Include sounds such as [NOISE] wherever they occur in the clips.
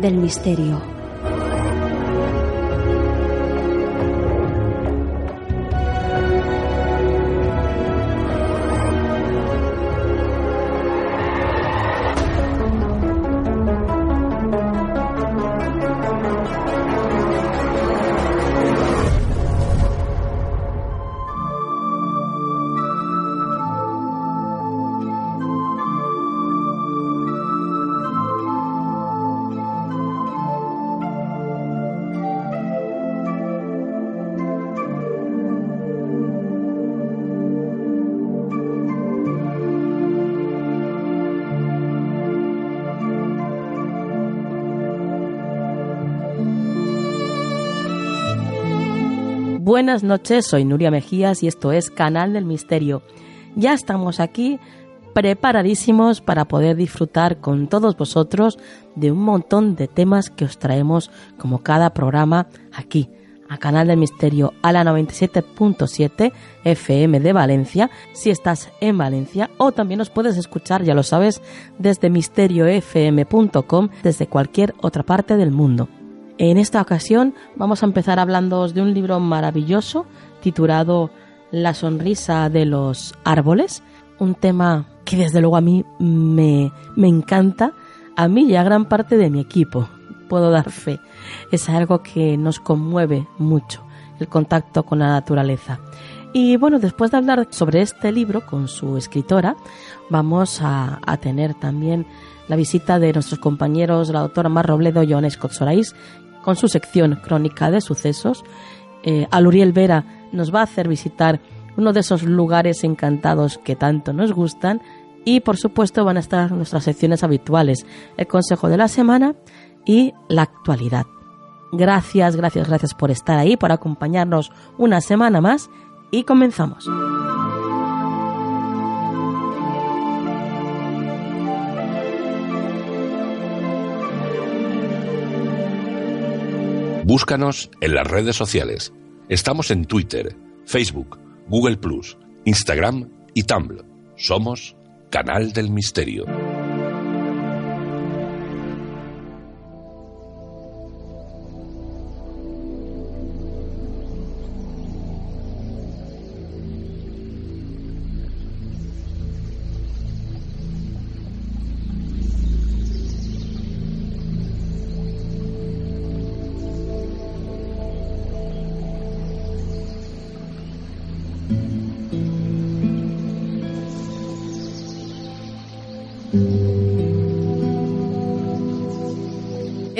del misterio. Buenas noches, soy Nuria Mejías y esto es Canal del Misterio. Ya estamos aquí preparadísimos para poder disfrutar con todos vosotros de un montón de temas que os traemos como cada programa aquí a Canal del Misterio a la 97.7 FM de Valencia, si estás en Valencia, o también nos puedes escuchar, ya lo sabes, desde misteriofm.com, desde cualquier otra parte del mundo. En esta ocasión vamos a empezar hablando de un libro maravilloso titulado La sonrisa de los árboles, un tema que desde luego a mí me, me encanta, a mí y a gran parte de mi equipo, puedo dar fe. Es algo que nos conmueve mucho, el contacto con la naturaleza. Y bueno, después de hablar sobre este libro con su escritora, vamos a, tener también la visita de nuestros compañeros, la doctora Mar Robledo y Joan Scott con su sección Crónica de Sucesos. Eh, Aluriel Vera nos va a hacer visitar uno de esos lugares encantados que tanto nos gustan y por supuesto van a estar nuestras secciones habituales, el Consejo de la Semana y la actualidad. Gracias, gracias, gracias por estar ahí, por acompañarnos una semana más y comenzamos. Búscanos en las redes sociales. Estamos en Twitter, Facebook, Google Instagram y Tumblr. Somos Canal del Misterio.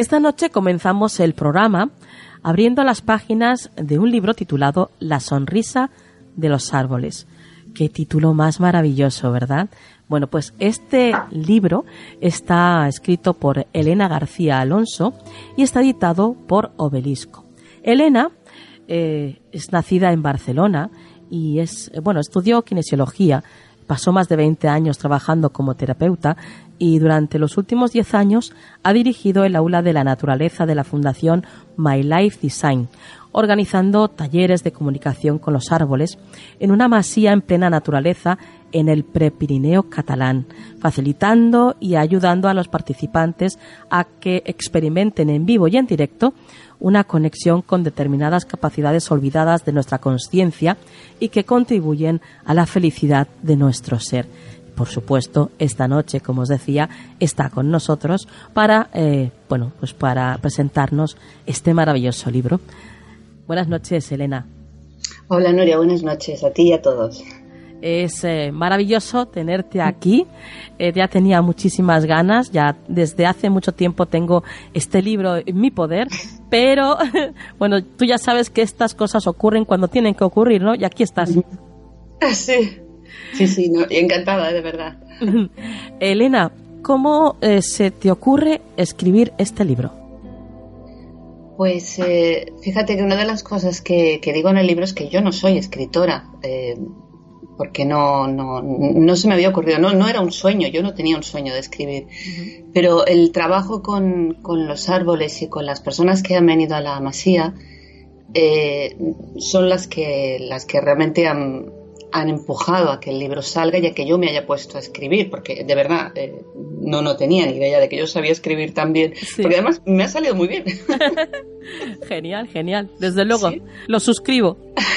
Esta noche comenzamos el programa abriendo las páginas de un libro titulado La sonrisa de los árboles. Qué título más maravilloso, ¿verdad? Bueno, pues este libro está escrito por Elena García Alonso y está editado por Obelisco. Elena eh, es nacida en Barcelona y es, bueno, estudió kinesiología, pasó más de 20 años trabajando como terapeuta y durante los últimos 10 años ha dirigido el aula de la naturaleza de la Fundación My Life Design, organizando talleres de comunicación con los árboles en una masía en plena naturaleza en el Prepirineo catalán, facilitando y ayudando a los participantes a que experimenten en vivo y en directo una conexión con determinadas capacidades olvidadas de nuestra conciencia y que contribuyen a la felicidad de nuestro ser por supuesto, esta noche, como os decía, está con nosotros para, eh, bueno, pues para presentarnos este maravilloso libro. Buenas noches, Elena. Hola, Nuria, buenas noches a ti y a todos. Es eh, maravilloso tenerte aquí. Eh, ya tenía muchísimas ganas, ya desde hace mucho tiempo tengo este libro en mi poder, pero [LAUGHS] bueno, tú ya sabes que estas cosas ocurren cuando tienen que ocurrir, ¿no? Y aquí estás. [LAUGHS] Sí, Sí, sí, encantada, de verdad. [LAUGHS] Elena, ¿cómo eh, se te ocurre escribir este libro? Pues eh, fíjate que una de las cosas que, digo en el libro es que yo no soy escritora, eh, porque no, no, no, se me había ocurrido, no, no era un sueño, yo no tenía un sueño de escribir, pero el trabajo con, con, los árboles y con las personas que han venido a la masía eh, son las que, las que realmente han, han empujado a que el libro salga y a que yo me haya puesto a escribir, porque de verdad eh, no, no tenía ni idea de que yo sabía escribir tan bien, porque además me ha salido muy bien. [LAUGHS] genial, genial, desde luego, lo suscribo. [LAUGHS]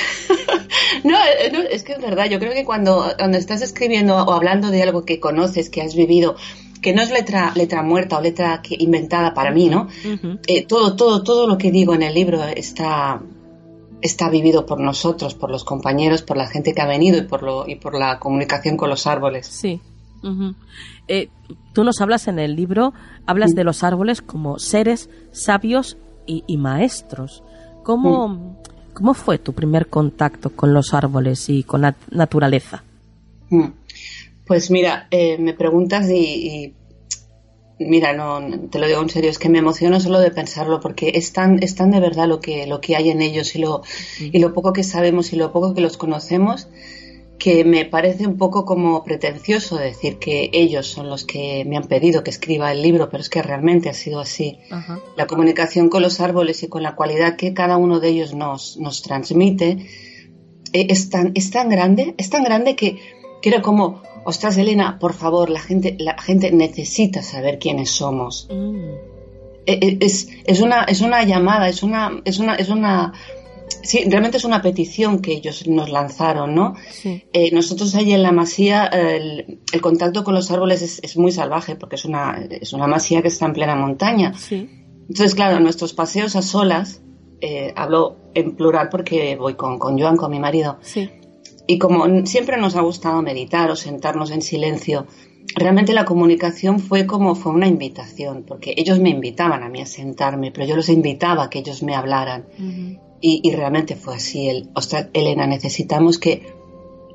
Eh, no, es que es verdad, yo creo que cuando, cuando estás escribiendo o hablando de algo que conoces, que has vivido, que no es letra, letra muerta o letra inventada para mí, ¿no? Eh, todo, todo, todo lo que digo en el libro está, está vivido por nosotros, por los compañeros, por la gente que ha venido y por, lo, y por la comunicación con los árboles. Sí. Eh, tú nos hablas en el libro, hablas de los árboles como seres sabios y, maestros. ¿Cómo, ¿Cómo fue tu primer contacto con los árboles y con la naturaleza? Pues mira, eh, me preguntas y mira, no, te lo digo en serio, es que me emociono solo de pensarlo porque es tan, es tan de verdad lo que, lo que hay en ellos y lo, y lo poco que sabemos y lo poco que los conocemos que me parece un poco como pretencioso decir que ellos son los que me han pedido que escriba el libro, pero es que realmente ha sido así. La comunicación con los árboles y con la cualidad que cada uno de ellos nos, nos transmite eh, es, tan, es tan grande, es tan grande que, que era como ostras Elena, por favor, la gente, la gente necesita saber quiénes somos. Mm. E, e, es, es, una, es una llamada, es una, es una, es una, sí, realmente es una petición que ellos nos lanzaron, ¿no? Eh, nosotros allí en la masía, el, contacto con los árboles es, muy salvaje porque es una, es una masía que está en plena montaña. Entonces, claro, nuestros paseos a solas, eh, hablo en plural porque voy con, con Joan, con mi marido. Sí y como siempre nos ha gustado meditar o sentarnos en silencio, realmente la comunicación fue como fue una invitación, porque ellos me invitaban a mí a sentarme, pero yo los invitaba a que ellos me hablaran. y, realmente fue así. El, ostras, Elena, necesitamos que,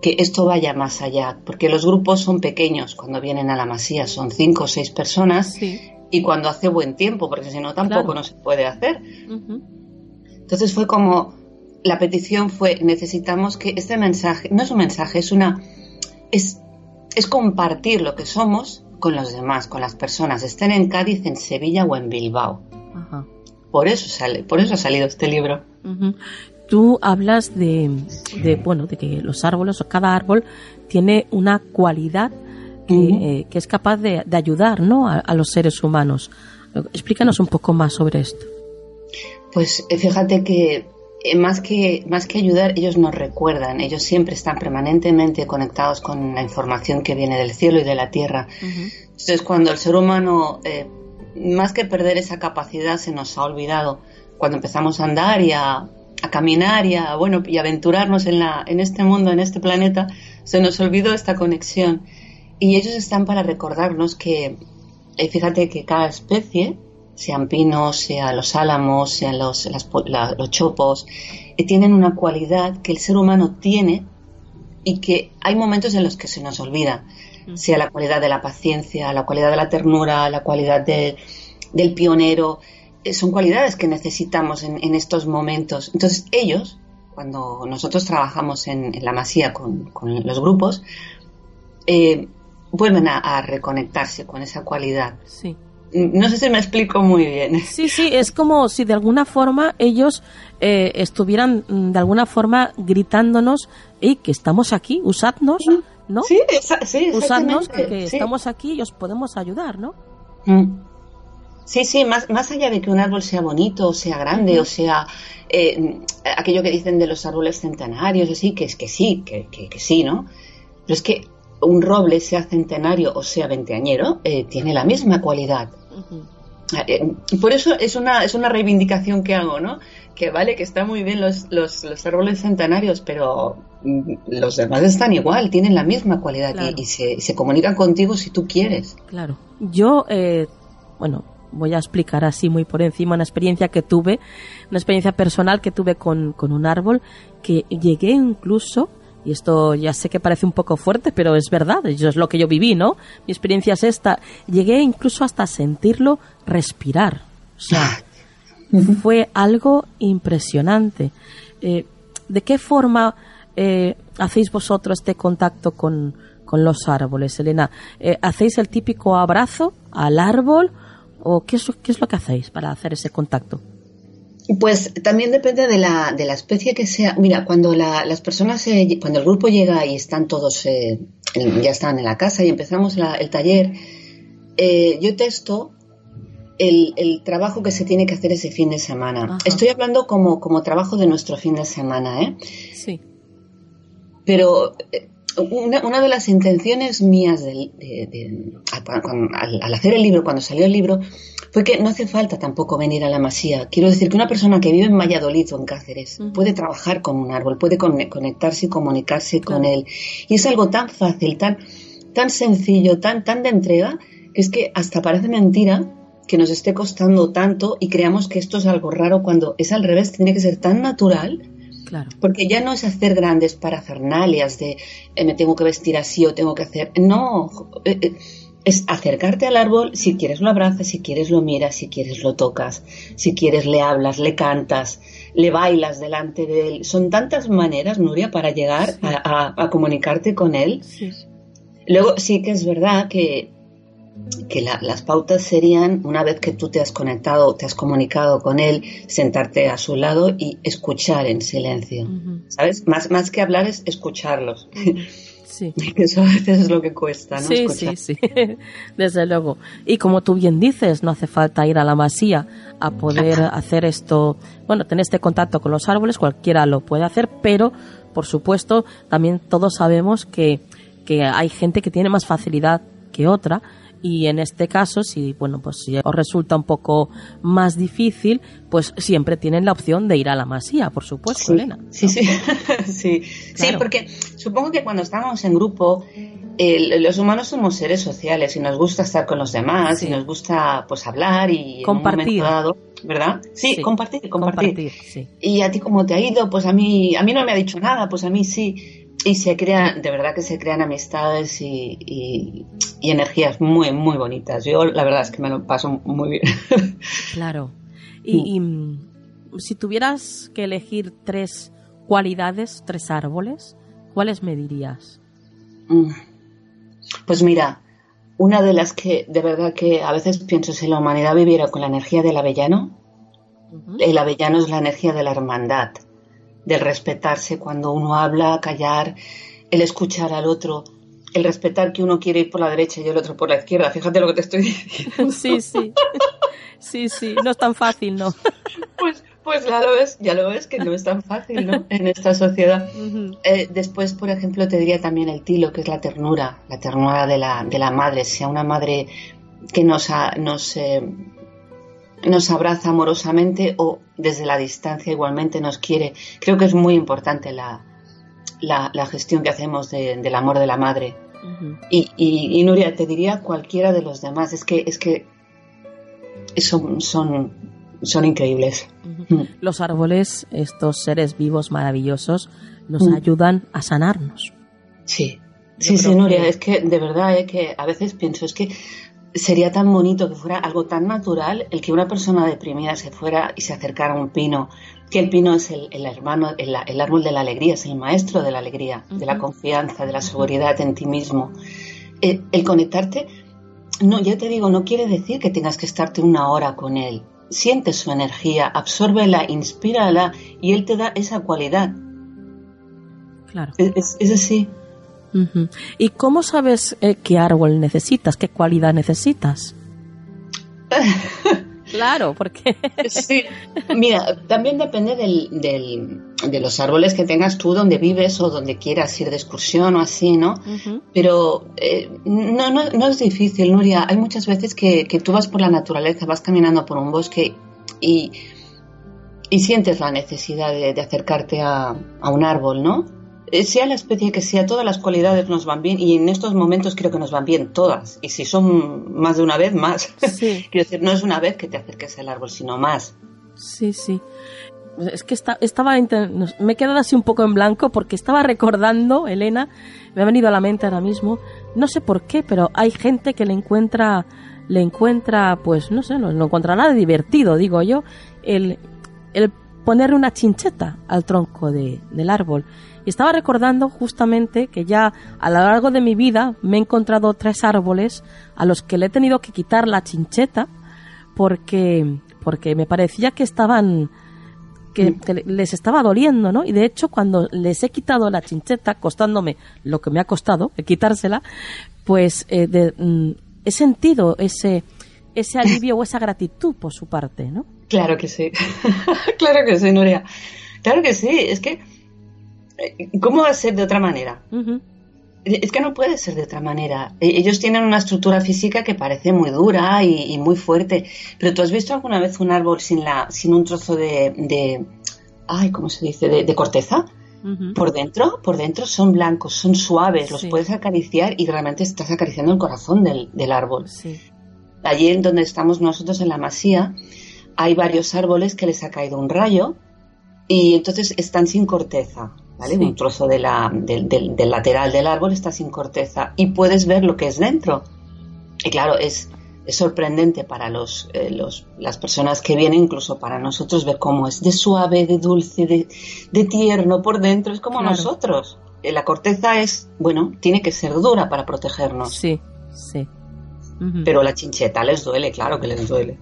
que esto vaya más allá, porque los grupos son pequeños cuando vienen a la masía, son cinco o seis personas, y cuando hace buen tiempo, porque si no tampoco no se puede hacer. Entonces fue como, la petición fue necesitamos que este mensaje, no es un mensaje, es una es, es compartir lo que somos con los demás, con las personas, estén en Cádiz, en Sevilla o en Bilbao. Por eso sale, por eso ha salido este libro. Tú hablas de, de, bueno, de que los árboles o cada árbol tiene una cualidad que, eh, es capaz de, ayudar, ¿no? A, a los seres humanos. Explícanos un poco más sobre esto. Pues eh, fíjate que más, que, más que ayudar, ellos nos recuerdan, ellos siempre están permanentemente conectados con la información que viene del cielo y de la tierra. Entonces, cuando el ser humano, eh, más que perder esa capacidad, se nos ha olvidado, cuando empezamos a andar y a, caminar y a, bueno, y aventurarnos en, la, en este mundo, en este planeta, se nos olvidó esta conexión. Y ellos están para recordarnos que, eh, fíjate que cada especie sean pinos, sean los álamos, sean los, los chopos, eh, tienen una cualidad que el ser humano tiene y que hay momentos en los que se nos olvida, sea la cualidad de la paciencia, la cualidad de la ternura, la cualidad del pionero, eh, son cualidades que necesitamos en, estos momentos. Entonces ellos, cuando nosotros trabajamos en, la masía con, los grupos, eh, vuelven a, a, reconectarse con esa cualidad. Sí. No sé si me explico muy bien. Sí, sí, es como si de alguna forma ellos eh, estuvieran mm, de alguna forma gritándonos, y que estamos aquí, usadnos, ¿no? Sí, sí Usadnos, que, estamos aquí y os podemos ayudar, ¿no? Mm. Sí, sí, más, más allá de que un árbol sea bonito, o sea grande, o sea eh, aquello que dicen de los árboles centenarios, así, que es que sí, que, que, que sí, ¿no? Pero es que un roble, sea centenario o sea veinteañero, eh, tiene la misma cualidad. Eh, por eso es una, es una reivindicación que hago, ¿no? Que vale, que está muy bien los, los, árboles centenarios, pero mm, los demás están igual, tienen la misma cualidad y, se, se, comunican contigo si tú quieres. Claro. Yo, eh, bueno, voy a explicar así muy por encima una experiencia que tuve, una experiencia personal que tuve con, con un árbol que llegué incluso y esto ya sé que parece un poco fuerte, pero es verdad, eso es lo que yo viví, ¿no? Mi experiencia es esta. Llegué incluso hasta sentirlo respirar. O sea, fue algo impresionante. Eh, ¿De qué forma eh, hacéis vosotros este contacto con, los árboles, Elena? Eh, ¿Hacéis el típico abrazo al árbol o qué es, qué es lo que hacéis para hacer ese contacto? Pues también depende de la, de la especie que sea. Mira, cuando las personas, cuando el grupo llega y están todos, eh, ya están en la casa y empezamos el taller, eh, yo testo el, el, trabajo que se tiene que hacer ese fin de semana. Estoy hablando como, como trabajo de nuestro fin de semana, ¿eh? Sí. Pero eh, una, una, de las intenciones mías de, al, hacer el libro, cuando salió el libro, fue que no hace falta tampoco venir a la masía. Quiero decir que una persona que vive en Valladolid o en Cáceres puede trabajar con un árbol, puede conectarse y comunicarse con él. Y es algo tan fácil, tan, tan sencillo, tan, tan de entrega, que es que hasta parece mentira que nos esté costando tanto y creamos que esto es algo raro cuando es al revés, tiene que ser tan natural. Claro. Porque ya no es hacer grandes parafernalias de eh, me tengo que vestir así o tengo que hacer. No, eh, eh, es acercarte al árbol, si quieres lo abrazas, si quieres lo miras, si quieres lo tocas, si quieres le hablas, le cantas, le bailas delante de él. Son tantas maneras, Nuria, para llegar a, comunicarte con él. Luego sí que es verdad que, que las pautas serían, una vez que tú te has conectado, te has comunicado con él, sentarte a su lado y escuchar en silencio. ¿Sabes? Más, más que hablar es escucharlos. Sí. [LAUGHS] Eso a veces es lo que cuesta, ¿no? Sí, sí, sí, [LAUGHS] desde luego. Y como tú bien dices, no hace falta ir a la masía a poder hacer esto, bueno, tener este contacto con los árboles, cualquiera lo puede hacer, pero, por supuesto, también todos sabemos que, que hay gente que tiene más facilidad que otra y en este caso si bueno pues si os resulta un poco más difícil pues siempre tienen la opción de ir a la masía por supuesto Elena sí sí. [LAUGHS] Sí. Sí porque supongo que cuando estamos en grupo los humanos somos seres sociales y nos gusta estar con los demás y nos gusta pues hablar y compartir. ¿verdad? Sí, compartir, compartir. y a ti cómo te ha ido, pues a mí, a mí no me ha dicho nada, pues a mí sí y se crean, de verdad que se crean amistades y, energías muy, muy bonitas. Yo la verdad es que me lo paso muy bien. [LAUGHS] Claro. Y, mm, si tuvieras que elegir tres cualidades, tres árboles, ¿cuáles me dirías? Mm. Pues mira, una de las que de verdad que a veces pienso si la humanidad viviera con la energía del avellano, el avellano es la energía de la hermandad del respetarse cuando uno habla, callar, el escuchar al otro, el respetar que uno quiere ir por la derecha y el otro por la izquierda. Fíjate lo que te estoy diciendo. [LAUGHS] Sí, sí. Sí, sí, no es tan fácil, ¿no? Pues, pues ya lo ves, ya lo ves que no es tan fácil, ¿no? En esta sociedad. Eh, después, por ejemplo, te diría también el tilo, que es la ternura, la ternura de la, de la madre, sea una madre que nos, nos eh, nos abraza amorosamente o desde la distancia igualmente nos quiere. Creo que es muy importante la, la, gestión que hacemos del amor de la madre. y, y, Nuria, te diría cualquiera de los demás, es que, es que son, son, son increíbles. Mm. Los árboles, estos seres vivos maravillosos, nos mm. ayudan a sanarnos. Sí, sí, sí, Nuria, es que de verdad es eh, que a veces pienso, es que sería tan bonito que fuera algo tan natural el que una persona deprimida se fuera y se acercara a un pino, que el pino es el, hermano, el, árbol de la alegría, es el maestro de la alegría, de la confianza, de la seguridad en ti mismo. Eh, el, conectarte, no, ya te digo, no quiere decir que tengas que estarte una hora con él. Siente su energía, absórbela, inspírala y él te da esa cualidad. Claro. Es, es así. ¿Y cómo sabes eh, qué árbol necesitas, qué cualidad necesitas? [LAUGHS] claro, porque... sí, mira, también depende del, de los árboles que tengas tú donde vives o donde quieras ir de excursión o así, ¿no? Pero eh, no, no, es difícil, Nuria. Hay muchas veces que, tú vas por la naturaleza, vas caminando por un bosque y, y sientes la necesidad de, acercarte a, a un árbol, ¿no? Eh, sea la especie que sea, todas las cualidades nos van bien y en estos momentos creo que nos van bien todas. Y si son más de una vez, más. [LAUGHS] Quiero decir, no es una vez que te acerques al árbol, sino más. Sí, sí. es que estaba, me he quedado así un poco en blanco porque estaba recordando, Elena, me ha venido a la mente ahora mismo, no sé por qué, pero hay gente que le encuentra, le encuentra, pues no sé, no, encuentra nada divertido, digo yo, el, el poner una chincheta al tronco de, del árbol. Y estaba recordando justamente que ya a lo largo de mi vida me he encontrado tres árboles a los que le he tenido que quitar la chincheta porque, porque me parecía que estaban que, les estaba doliendo, ¿no? Y de hecho, cuando les he quitado la chincheta, costándome lo que me ha costado quitársela, pues eh, mm, he sentido ese, ese [COUGHS] alivio o esa gratitud por su parte, ¿no? Claro que sí. [LAUGHS] claro que sí, Nuria. Claro que sí. Es que, eh, ¿cómo va a ser de otra manera? Es que no puede ser de otra manera. E, ellos tienen una estructura física que parece muy dura y, muy fuerte. Pero ¿tú has visto alguna vez un árbol sin, la, sin un trozo de, ay, ¿cómo se dice? De, corteza. Por dentro, por dentro son blancos, son suaves, los puedes acariciar y realmente estás acariciando el corazón del, árbol. Allí en donde estamos nosotros en la masía, hay varios árboles que les ha caído un rayo y entonces están sin corteza. Un trozo de la, del, del, lateral del árbol está sin corteza y puedes ver lo que es dentro. Y claro, es, es sorprendente para los, eh, los, las personas que vienen, incluso para nosotros, ver cómo es de suave, de dulce, de, de tierno por dentro, es como nosotros. Eh, la corteza es, bueno, tiene que ser dura para protegernos. Sí, sí. Pero la chincheta les duele, claro que les duele.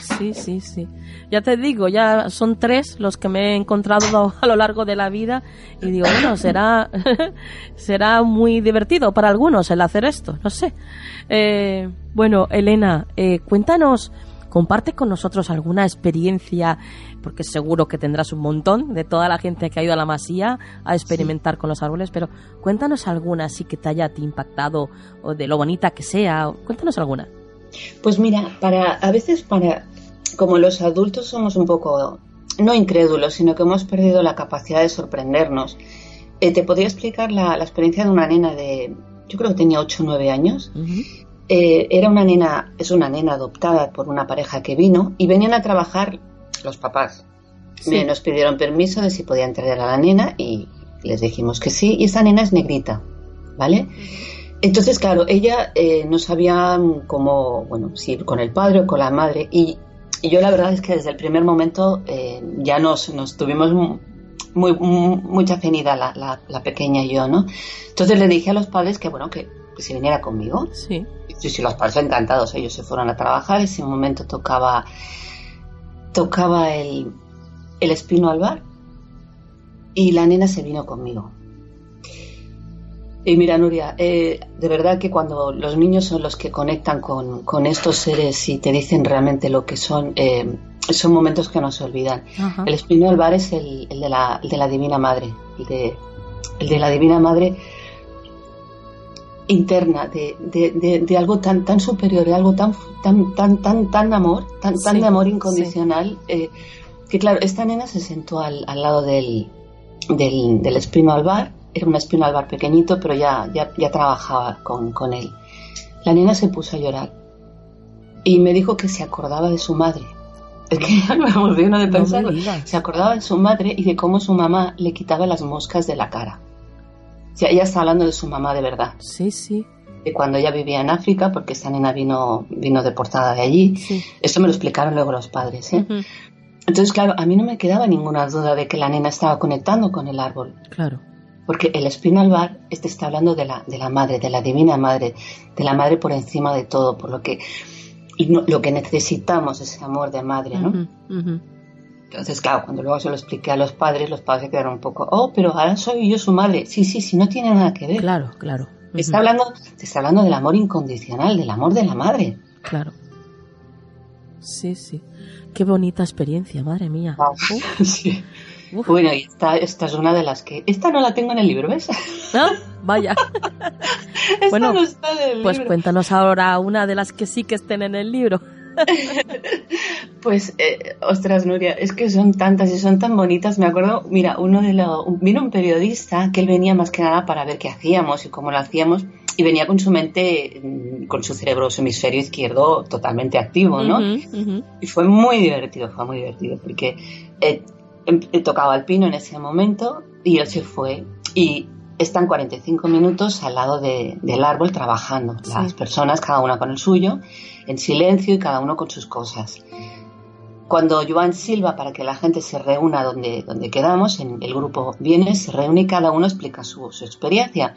Sí, sí, sí. Ya te digo, ya son tres los que me he encontrado [LAUGHS] a lo largo de la vida y digo, bueno, será, [LAUGHS] será muy divertido para algunos el hacer esto, no sé. Eh, bueno, Elena, eh, cuéntanos, comparte con nosotros alguna experiencia, porque seguro que tendrás un montón de toda la gente que ha ido a la masía a experimentar con los árboles, pero cuéntanos alguna así que te haya impactado o de lo bonita que sea, cuéntanos alguna. Pues mira, para a veces para como los adultos somos un poco no incrédulos, sino que hemos perdido la capacidad de sorprendernos. Eh, te podría explicar la, experiencia de una nena de, yo creo que tenía 8 o 9 años. Eh, era una nena, es una nena adoptada por una pareja que vino y venían a trabajar los papás. Nos pidieron permiso de si podían traer a la nena y les dijimos que sí. Y esa nena es negrita, ¿vale? Entonces, claro, ella eh, no sabía cómo, bueno, si ir con el padre o con la madre. Y, yo la verdad es que desde el primer momento eh, ya nos, tuvimos muy, mucha afinidad la, la, pequeña y yo, ¿no? Entonces le dije a los padres que, bueno, que, si viniera conmigo. Sí. Sí, sí, los padres encantados. Ellos se fueron a trabajar. Ese momento tocaba, tocaba el, el espino al bar. Y la nena se vino conmigo. Y mira, Nuria, eh, de verdad que cuando los niños son los que conectan con, estos seres y te dicen realmente lo que son, eh, son momentos que no se olvidan. El espino del bar es el, de la, de la, Divina Madre, el de, el de la Divina Madre interna, de, de, algo tan, tan superior, de algo tan, tan, tan, tan, tan amor, tan, tan de amor incondicional, eh, que claro, esta nena se sentó al, al lado del, del, del espino al bar era un espino al bar pequeñito, pero ya, ya, ya trabajaba con, con, él. La nena se puso a llorar y me dijo que se acordaba de su madre. Es que ya [LAUGHS] me emociono de pensarlo. se acordaba de su madre y de cómo su mamá le quitaba las moscas de la cara. O sea, ella está hablando de su mamá de verdad. Sí, sí. De cuando ella vivía en África, porque esta nena vino, vino deportada de allí. Sí. Eso me lo explicaron luego los padres. ¿eh? Entonces, claro, a mí no me quedaba ninguna duda de que la nena estaba conectando con el árbol. Claro. Porque el espino bar este está hablando de la, de la madre, de la divina madre, de la madre por encima de todo, por lo que lo que necesitamos es ese amor de madre, ¿no? Entonces, claro, cuando luego se lo expliqué a los padres, los padres se quedaron un poco, oh, pero ahora soy yo su madre. Sí, sí, sí, no tiene nada que ver. Claro, claro. está hablando, está hablando del amor incondicional, del amor de la madre. Claro. Sí, sí. Qué bonita experiencia, madre mía. [LAUGHS] sí. Bueno, y esta, esta es una de las que... Esta no la tengo en el libro, ¿ves? ¿No? Vaya. [LAUGHS] bueno, pues cuéntanos ahora una de las que sí que estén en el libro. [LAUGHS] pues, eh, ostras, Nuria, es que son tantas y son tan bonitas. Me acuerdo, mira, uno de los... Vino un periodista que él venía más que nada para ver qué hacíamos y cómo lo hacíamos y venía con su mente, mm, con su cerebro, su hemisferio izquierdo totalmente activo, ¿no? Y fue muy divertido, fue muy divertido porque... Eh, em, he tocado al pino en ese momento y él se fue. Y están 45 minutos al lado del árbol trabajando. Las personas, cada una con el suyo, en silencio y cada uno con sus cosas. Cuando Joan Silva, para que la gente se reúna donde, donde quedamos, en el grupo viene, se reúne y cada uno explica su, experiencia.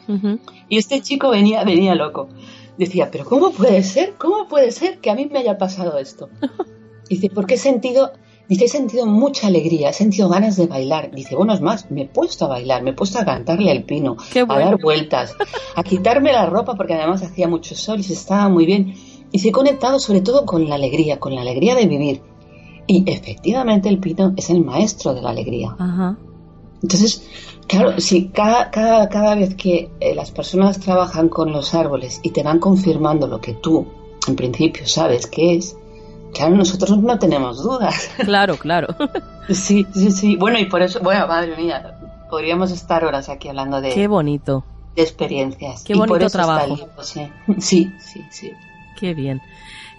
Y este chico venía, venía loco. Decía, pero ¿cómo puede ser? ¿Cómo puede ser que a mí me haya pasado esto? [LAUGHS] Dice, porque he sentido, dice, he sentido mucha alegría, he sentido ganas de bailar. Dice, bueno, es más, me he puesto a bailar, me he puesto a cantarle al pino, a dar vueltas, a quitarme la ropa porque además hacía mucho sol y se estaba muy bien. Y se he conectado sobre todo con la alegría, con la alegría de vivir y efectivamente el pino es el maestro de la alegría. Entonces, claro, si cada, cada, cada vez que eh, las personas trabajan con los árboles y te van confirmando lo que tú, en principio, sabes que es, claro, nosotros no tenemos dudas. Claro, claro. [LAUGHS] sí, sí, sí. Bueno, y por eso, bueno, madre mía, podríamos estar horas aquí hablando de... Qué bonito. De experiencias. Qué bonito trabajo. sí. [LAUGHS] sí, sí, sí. Qué bien.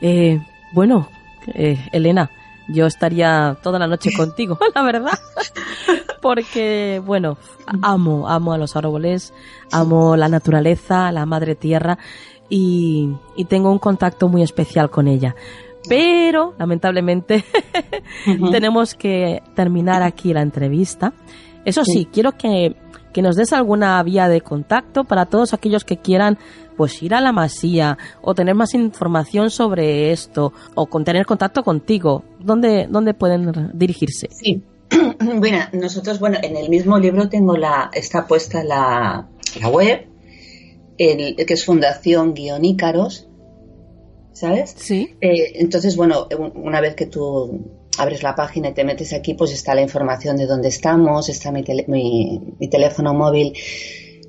Eh, bueno, eh, Elena, yo estaría toda la noche contigo, [LAUGHS] la verdad. Porque, bueno, amo, amo a los árboles, amo la naturaleza, la madre tierra y, tengo un contacto muy especial con ella. Pero, lamentablemente, [LAUGHS] tenemos que terminar aquí la entrevista. Eso sí, quiero que, que nos des alguna vía de contacto para todos aquellos que quieran pues ir a la masía o tener más información sobre esto o con tener contacto contigo, ¿dónde, dónde pueden dirigirse? Sí. [CLEARS THROAT] Bueno, nosotros, bueno, en el mismo libro tengo la, está puesta la, la web, el, que es Fundación Guionícaros, ¿sabes? Sí. Eh, entonces, bueno, una vez que tú abres la página y te metes aquí, pues está la información de dónde estamos, está mi, mi teléfono móvil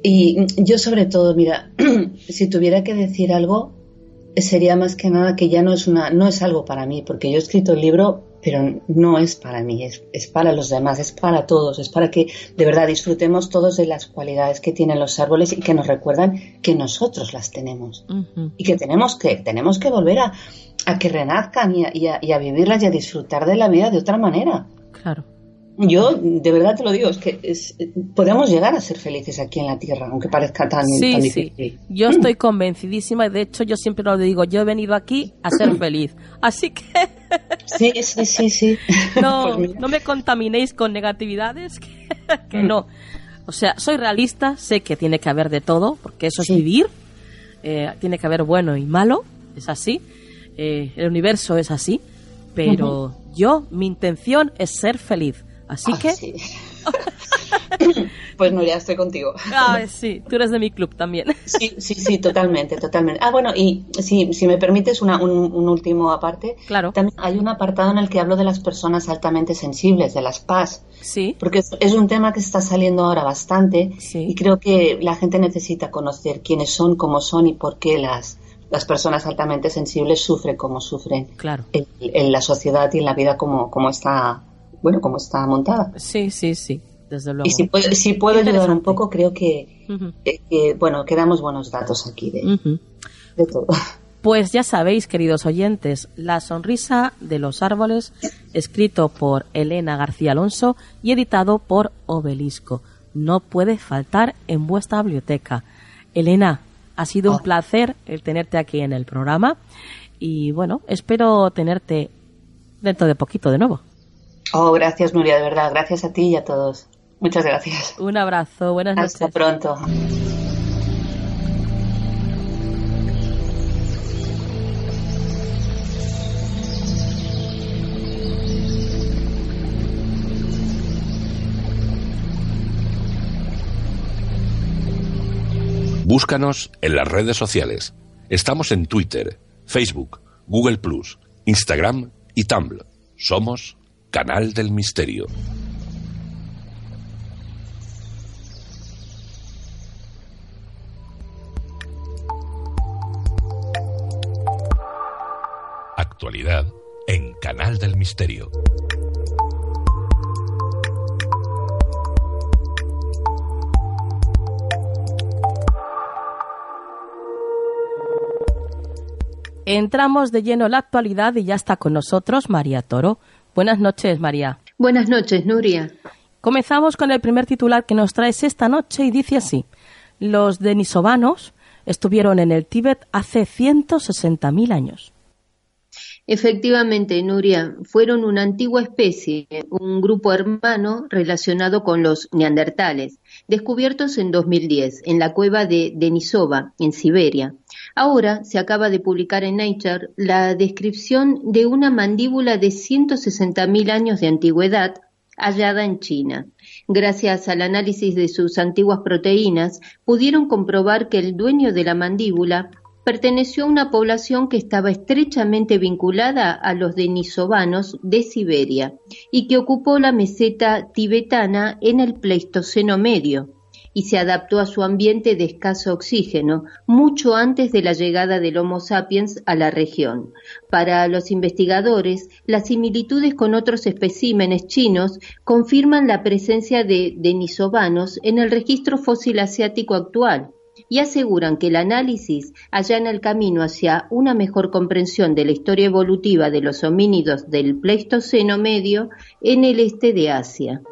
y yo sobre todo, mira, [CLEARS THROAT] si tuviera que decir algo, sería más que nada que ya no es una, no es algo para mí, porque yo he escrito el libro, pero no es para mí, es, es para los demás, es para todos, es para que de verdad disfrutemos todos de las cualidades que tienen los árboles y que nos recuerdan que nosotros las tenemos y que tenemos que, tenemos que volver a, a que renazcan y y a vivirlas y a disfrutar de la vida de otra manera. Claro. Yo de verdad te lo digo, es que podemos llegar a ser felices aquí en la Tierra, aunque parezca tan, sí, difícil. Sí. Yo estoy convencidísima y de hecho yo siempre lo digo, yo he venido aquí a ser feliz. Así que... [LAUGHS] sí, sí, sí, sí. [LAUGHS] No, pues no me contaminéis con negatividades, [LAUGHS] que, no. O sea, soy realista, sé que tiene que haber de todo, porque eso es vivir. Eh, tiene que haber bueno y malo, es así. Eh, el universo es así. Pero yo, mi intención es ser feliz Así ah, que... [LAUGHS] pues no, ya estoy contigo. Ah, sí, tú eres de mi club también. Sí, sí, sí, totalmente, totalmente. Ah, bueno, y si, si me permites una, un, último aparte, claro. también hay un apartado en el que hablo de las personas altamente sensibles, de las PAS. Sí. Porque es, un tema que está saliendo ahora bastante y creo que la gente necesita conocer quiénes son, cómo son y por qué las, las personas altamente sensibles sufren como sufren claro. en, la sociedad y en la vida como, como está bueno, como está montada. Sí, sí, sí, desde luego. Y si puedo, si puedo ayudar un poco, creo que, eh, bueno, quedamos buenos datos aquí de, de todo. Pues ya sabéis, queridos oyentes, La sonrisa de los árboles, escrito por Elena García Alonso y editado por Obelisco. No puede faltar en vuestra biblioteca. Elena, ha sido un oh. placer el tenerte aquí en el programa y bueno, espero tenerte dentro de poquito de nuevo. Oh, gracias Nuria, de verdad. Gracias a ti y a todos. Muchas gracias. Un abrazo, buenas noches. Hasta pronto. Búscanos en las redes sociales. Estamos en Twitter, Facebook, Google Plus, Instagram y Tumblr. Somos Canal del Misterio. Actualidad en Canal del Misterio. Entramos de lleno en la actualidad y ya está con nosotros María Toro. Buenas noches, María. Buenas noches, Nuria. Comenzamos con el primer titular que nos traes esta noche y dice así. Los denisovanos estuvieron en el Tíbet hace 160.000 años. Efectivamente, Nuria, fueron una antigua especie, un grupo hermano relacionado con los neandertales, descubiertos en 2010 en la cueva de Denisova, en Siberia. Ahora se acaba de publicar en Nature la descripción de una mandíbula de 160.000 años de antigüedad hallada en China. Gracias al análisis de sus antiguas proteínas, pudieron comprobar que el dueño de la mandíbula perteneció a una población que estaba estrechamente vinculada a los denisovanos de Siberia y que ocupó la meseta tibetana en el Pleistoceno medio y se adaptó a su ambiente de escaso oxígeno mucho antes de la llegada del Homo sapiens a la región. Para los investigadores, las similitudes con otros especímenes chinos confirman la presencia de denisovanos en el registro fósil asiático actual y aseguran que el análisis allana el camino hacia una mejor comprensión de la historia evolutiva de los homínidos del Pleistoceno medio en el este de Asia.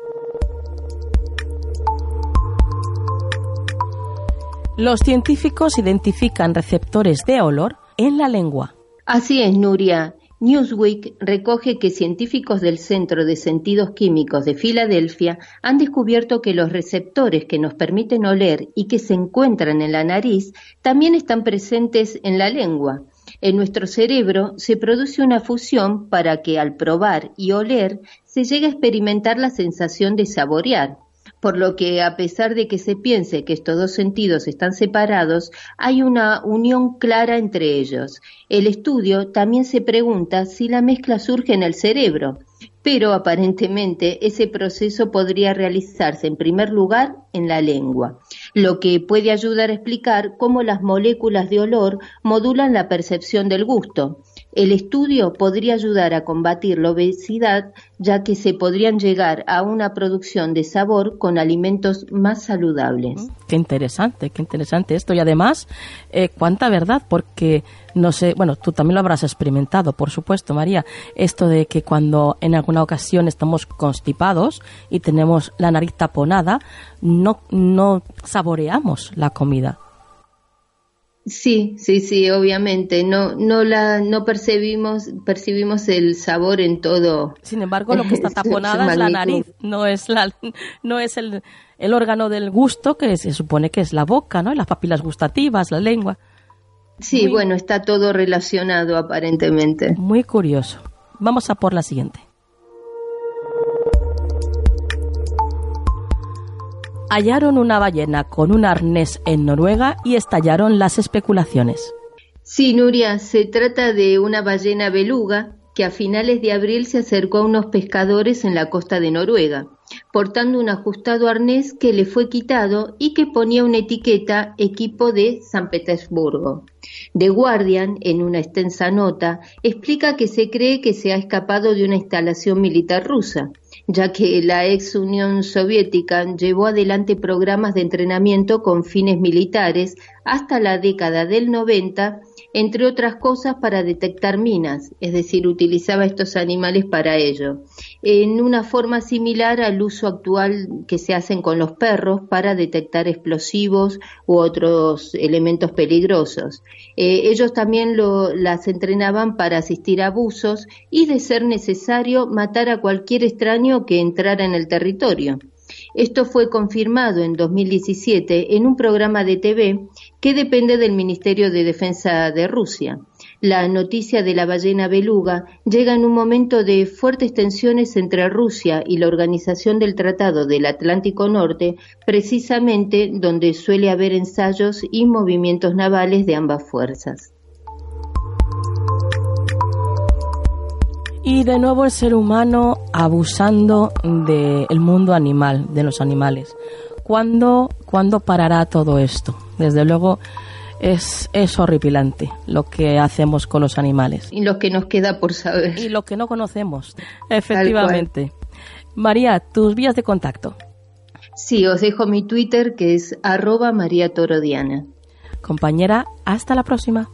Los científicos identifican receptores de olor en la lengua. Así es, Nuria. Newsweek recoge que científicos del Centro de Sentidos Químicos de Filadelfia han descubierto que los receptores que nos permiten oler y que se encuentran en la nariz también están presentes en la lengua. En nuestro cerebro se produce una fusión para que al probar y oler se llegue a experimentar la sensación de saborear por lo que a pesar de que se piense que estos dos sentidos están separados, hay una unión clara entre ellos. El estudio también se pregunta si la mezcla surge en el cerebro, pero aparentemente ese proceso podría realizarse en primer lugar en la lengua, lo que puede ayudar a explicar cómo las moléculas de olor modulan la percepción del gusto. El estudio podría ayudar a combatir la obesidad, ya que se podrían llegar a una producción de sabor con alimentos más saludables. Mm, qué interesante, qué interesante esto. Y además, eh, cuánta verdad, porque no sé, bueno, tú también lo habrás experimentado, por supuesto, María, esto de que cuando en alguna ocasión estamos constipados y tenemos la nariz taponada, no, no saboreamos la comida. Sí, sí, sí, obviamente. No, no la, no percibimos, percibimos el sabor en todo. Sin embargo, lo que está [LAUGHS] taponada es la nariz, no es la, no es el, el órgano del gusto que se supone que es la boca, ¿no? Las papilas gustativas, la lengua. Sí, bueno, está todo relacionado aparentemente. Muy curioso. Vamos a por la siguiente. Hallaron una ballena con un arnés en Noruega y estallaron las especulaciones. Sí, Nuria, se trata de una ballena beluga que a finales de abril se acercó a unos pescadores en la costa de Noruega, portando un ajustado arnés que le fue quitado y que ponía una etiqueta equipo de San Petersburgo. The Guardian, en una extensa nota, explica que se cree que se ha escapado de una instalación militar rusa ya que la ex Unión Soviética llevó adelante programas de entrenamiento con fines militares hasta la década del 90 entre otras cosas para detectar minas, es decir, utilizaba estos animales para ello, en una forma similar al uso actual que se hacen con los perros para detectar explosivos u otros elementos peligrosos. Eh, ellos también las entrenaban para asistir a abusos y, de ser necesario, matar a cualquier extraño que entrara en el territorio. Esto fue confirmado en 2017 en un programa de TV que depende del Ministerio de Defensa de Rusia. La noticia de la ballena beluga llega en un momento de fuertes tensiones entre Rusia y la Organización del Tratado del Atlántico Norte, precisamente donde suele haber ensayos y movimientos navales de ambas fuerzas. Y de nuevo el ser humano abusando del mundo animal, de los animales. ¿Cuándo, ¿Cuándo parará todo esto? Desde luego es, es horripilante lo que hacemos con los animales. Y lo que nos queda por saber. Y lo que no conocemos, efectivamente. María, tus vías de contacto. Sí, os dejo mi Twitter que es arroba María Torodiana. Compañera, hasta la próxima.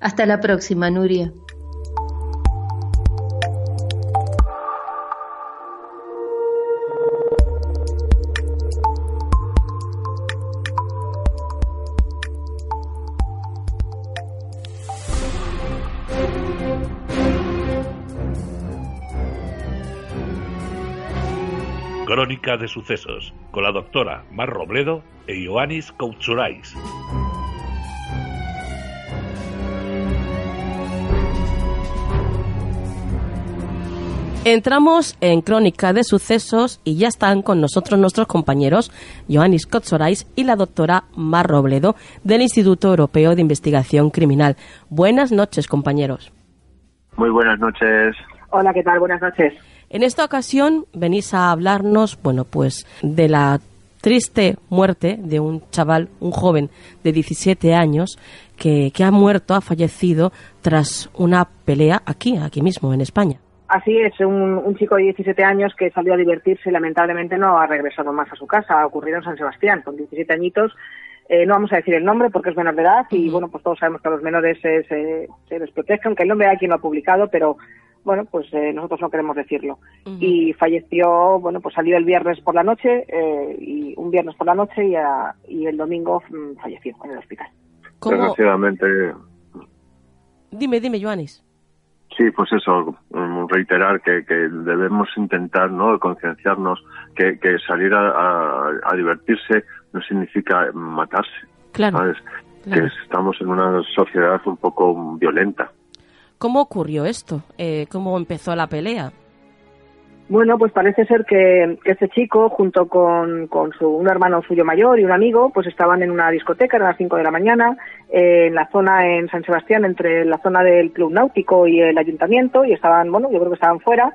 Hasta la próxima, Nuria. Crónica de Sucesos, con la doctora Mar Robledo e Ioannis Koutsurais. Entramos en Crónica de Sucesos y ya están con nosotros nuestros compañeros Ioannis Kotsorais y la doctora Mar Robledo del Instituto Europeo de Investigación Criminal. Buenas noches, compañeros. Muy buenas noches. Hola, ¿qué tal? Buenas noches. En esta ocasión venís a hablarnos, bueno, pues de la triste muerte de un chaval, un joven de 17 años que, que ha muerto, ha fallecido tras una pelea aquí, aquí mismo, en España. Así es, un, chico de 17 años que salió a divertirse y lamentablemente no ha regresado más a su casa. Ha ocurrido en San Sebastián, con 17 añitos. Eh, no vamos a decir el nombre porque es menor de edad y bueno, pues todos sabemos que a los menores se, se, les protege, aunque el nombre hay quien lo ha publicado, pero bueno, pues eh, nosotros no queremos decirlo. Y falleció, bueno, pues salió el viernes por la noche, eh, y un viernes por la noche y, y el domingo mm, falleció en el hospital. Desgraciadamente. Dime, dime, Joanis. Sí, pues eso, mm, reiterar que, debemos intentar no concienciarnos que, salir a, divertirse no significa matarse. Claro, Que estamos en una sociedad un poco violenta. ¿Cómo ocurrió esto? Eh, ¿Cómo empezó la pelea? Bueno, pues parece ser que, este chico, junto con, su, un hermano suyo mayor y un amigo, pues estaban en una discoteca, a las 5 de la mañana, eh, en la zona en San Sebastián, entre la zona del Club Náutico y el ayuntamiento, y estaban, bueno, yo creo que estaban fuera,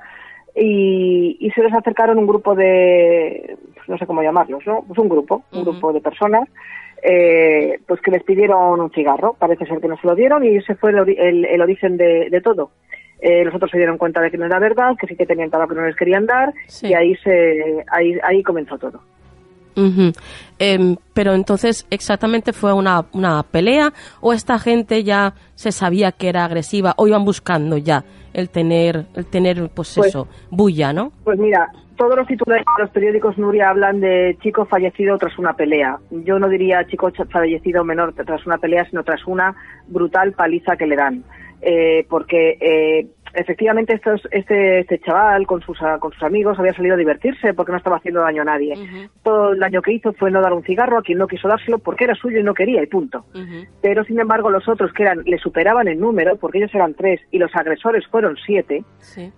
y, se les acercaron un grupo de, no sé cómo llamarlos, ¿no? Pues un grupo, un grupo de personas, eh, pues que les pidieron un cigarro. Parece ser que no se lo dieron y ese fue el, origen de todo. Eh, los otros se dieron cuenta de que no era verdad, que sí que tenían lo que no les querían dar y ahí se ahí, ahí comenzó todo. Em, pero entonces, ¿exactamente fue una, una pelea o esta gente ya se sabía que era agresiva o iban buscando ya el tener, el tener pues, pues eso, bulla, ¿no? Pues mira, todos los titulares de los periódicos Nuria hablan de chico fallecido tras una pelea. Yo no diría chico fallecido menor tras una pelea, sino tras una brutal paliza que le dan eh, porque eh, efectivamente estos, este, este chaval con sus, con sus amigos había salido a divertirse porque no estaba haciendo daño a nadie. Todo el daño que hizo fue no dar un cigarro a quien no quiso dárselo porque era suyo y no quería y punto. Pero sin embargo los otros que eran le superaban en número porque ellos eran tres y los agresores fueron siete,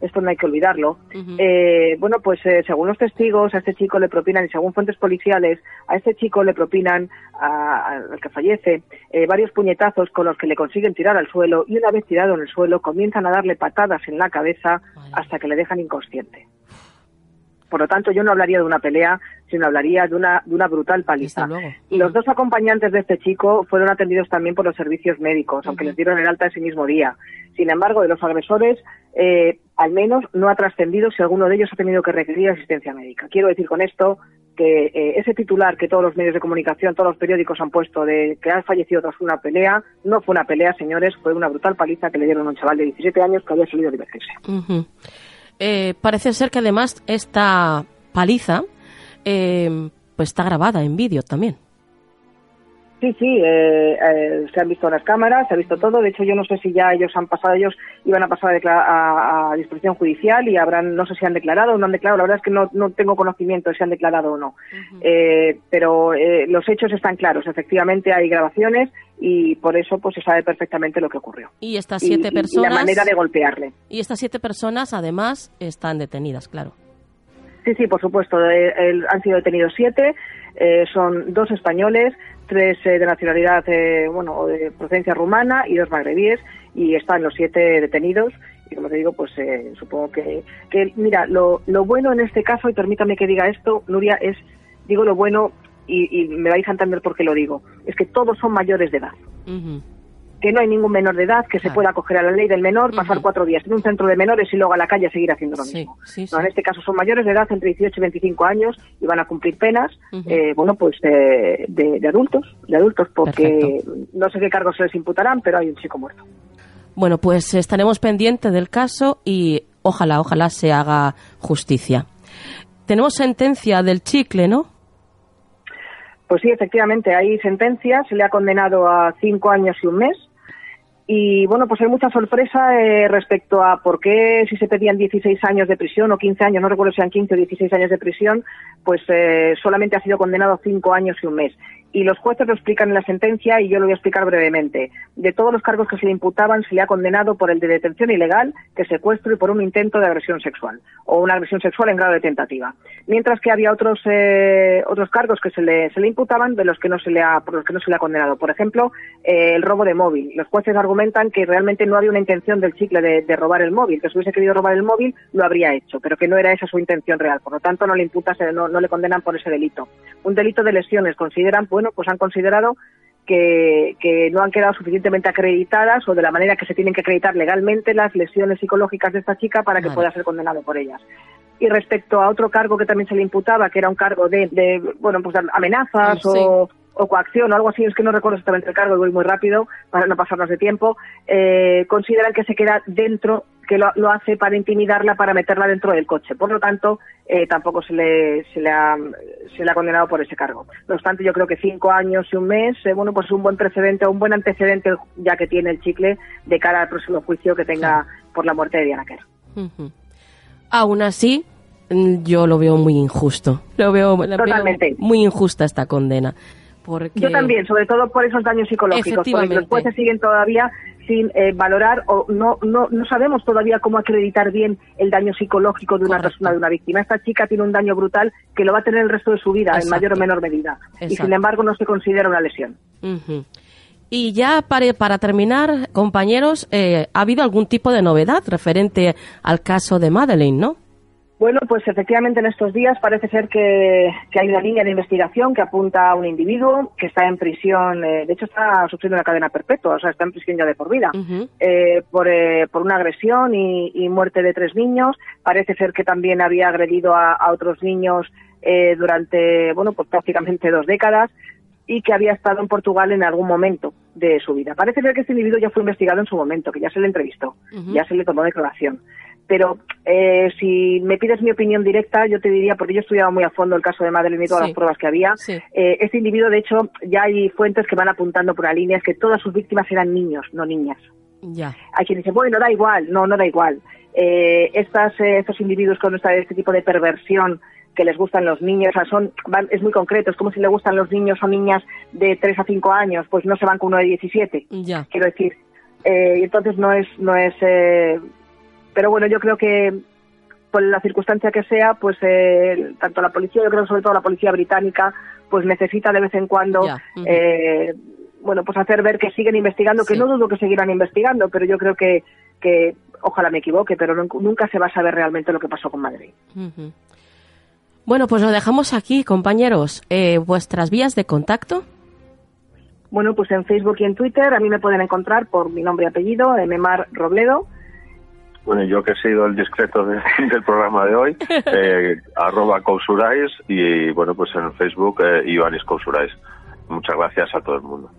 esto no hay que olvidarlo, eh, bueno pues eh, según los testigos a este chico le propinan y según fuentes policiales a este chico le propinan al que fallece eh, varios puñetazos con los que le consiguen tirar al suelo y una vez tirado en el suelo comienzan a darle patadas en la cabeza hasta que le dejan inconsciente. Por lo tanto, yo no hablaría de una pelea, sino hablaría de una, de una brutal paliza. Y los dos acompañantes de este chico fueron atendidos también por los servicios médicos, aunque les dieron el alta ese mismo día. Sin embargo, de los agresores, eh, al menos no ha trascendido si alguno de ellos ha tenido que requerir asistencia médica. Quiero decir con esto eh, ese titular que todos los medios de comunicación, todos los periódicos han puesto de que ha fallecido tras una pelea, no fue una pelea, señores, fue una brutal paliza que le dieron a un chaval de 17 años que había salido divertirse. Eh, parece ser que además esta paliza eh, pues está grabada en vídeo también. Sí, sí, eh, eh, se han visto las cámaras, se ha visto todo. De hecho, yo no sé si ya ellos han pasado, ellos iban a pasar a, a, disposición judicial y habrán, no sé si han declarado o no han declarado. La verdad es que no, no tengo conocimiento de si han declarado o no. eh, pero eh, los hechos están claros. Efectivamente, hay grabaciones y por eso pues se sabe perfectamente lo que ocurrió. Y estas siete personas. Y la manera de golpearle. Y estas siete personas, además, están detenidas, claro. Sí, sí, por supuesto. han sido detenidos siete. son dos españoles, tres eh, de nacionalidad, eh, bueno, de procedencia rumana y dos magrebíes, y están los siete detenidos. Y como te digo, pues eh, supongo que, que, mira, lo, lo bueno en este caso, y permítame que diga esto, Nuria, es, digo lo bueno, y, me vais a entender por qué lo digo, es que todos son mayores de edad que no hay ningún menor de edad que se pueda acoger a la ley del menor, pasar cuatro días en un centro de menores y luego a la calle a seguir haciendo lo mismo. en este caso son mayores de edad, entre 18 y 25 años, y van a cumplir penas, eh, bueno, pues de, de, adultos, de adultos, porque no sé qué cargos se les imputarán, pero hay un chico muerto. Bueno, pues estaremos pendientes del caso y ojalá, ojalá se haga justicia. Tenemos sentencia del chicle, ¿no? Pues sí, efectivamente, hay sentencia, se le ha condenado a cinco años y un mes Y bueno, pues hay mucha sorpresa eh, respecto a por qué si se pedían 16 años de prisión o 15 años, no recuerdo si eran 15 o 16 años de prisión, pues eh, solamente ha sido condenado a 5 años y un mes y los jueces lo explican en la sentencia y yo lo voy a explicar brevemente. De todos los cargos que se le imputaban, se le ha condenado por el de detención ilegal, que secuestro y por un intento de agresión sexual o una agresión sexual en grado de tentativa. Mientras que había otros eh, otros cargos que se le, se le imputaban de los que no se le ha por los que no se le ha condenado. Por ejemplo, eh, el robo de móvil. Los jueces argumentan que realmente no había una intención del chicle de, robar el móvil, que si hubiese querido robar el móvil lo habría hecho, pero que no era esa su intención real. Por lo tanto, no le imputas, no, no le condenan por ese delito. Un delito de lesiones consideran pues, bueno, pues han considerado que, no han quedado suficientemente acreditadas o de la manera que se tienen que acreditar legalmente las lesiones psicológicas de esta chica para que pueda ser condenado por ellas. Y respecto a otro cargo que también se le imputaba, que era un cargo de, bueno, pues amenazas o, o coacción o algo así, es que no recuerdo exactamente el cargo, voy muy rápido para no pasarnos de tiempo, eh, consideran que se queda dentro, que lo, hace para intimidarla, para meterla dentro del coche. Por lo tanto, eh, tampoco se le, se, le ha, se le ha condenado por ese cargo. No obstante, yo creo que cinco años y un mes, eh, bueno, pues un buen precedente, un buen antecedente ya que tiene el chicle de cara al próximo juicio que tenga por la muerte de Diana Kerr. Aún así, mm, yo lo veo muy injusto. Lo veo, Totalmente. muy injusta esta condena. Yo también, sobre todo por esos daños psicológicos, porque los jueces siguen todavía sin eh, valorar o no, no, no sabemos todavía cómo acreditar bien el daño psicológico de una persona, de una víctima. Esta chica tiene un daño brutal que lo va a tener el resto de su vida en mayor o menor medida y sin embargo no se considera una lesión. Y ya para, para terminar, compañeros, eh, ¿ha habido algún tipo de novedad referente al caso de Madeleine, no? Bueno, pues efectivamente en estos días parece ser que, hay una línea de investigación que apunta a un individuo que está en prisión, eh, de hecho está sufriendo una cadena perpetua, o sea, está en prisión ya de por vida, eh, por, eh, por, una agresión y, muerte de tres niños. Parece ser que también había agredido a, otros niños durante, bueno, pues prácticamente dos décadas y que había estado en Portugal en algún momento de su vida. Parece ser que este individuo ya fue investigado en su momento, que ya se le entrevistó, ya se le tomó declaración pero eh, si me pides mi opinión directa, yo te diría, porque yo he estudiado muy a fondo el caso de Madeleine y todas las pruebas que había, eh, este individuo, de hecho, ya hay fuentes que van apuntando por la línea, es que todas sus víctimas eran niños, no niñas. Ya. Hay quien dice, bueno, da igual, no, no da igual. Eh, estas, estos individuos con este tipo de perversión que les gustan los niños, o sea, son, es muy concreto, es como si le gustan los niños o niñas de 3 a 5 años, pues no se van con uno de 17, ya. quiero decir. entonces no es, no es pero bueno, yo creo que por la circunstancia que sea, pues eh, tanto la policía, yo creo sobre todo la policía británica, pues necesita de vez en cuando, eh, bueno, pues hacer ver que siguen investigando, que no dudo que seguirán investigando, pero yo creo que, que ojalá me equivoque, pero nunca se va a saber realmente lo que pasó con Madrid. Bueno, pues lo dejamos aquí, compañeros. Eh, ¿Vuestras vías de contacto? Bueno, pues en Facebook y en Twitter a mí me pueden encontrar por mi nombre y apellido, Memar Robledo. Bueno, yo que he sido el discreto [LAUGHS] del programa de hoy, [LAUGHS] eh, arroba Cousurais y bueno, pues en Facebook eh, Ioannis Cousurais. Muchas gracias a todo el mundo.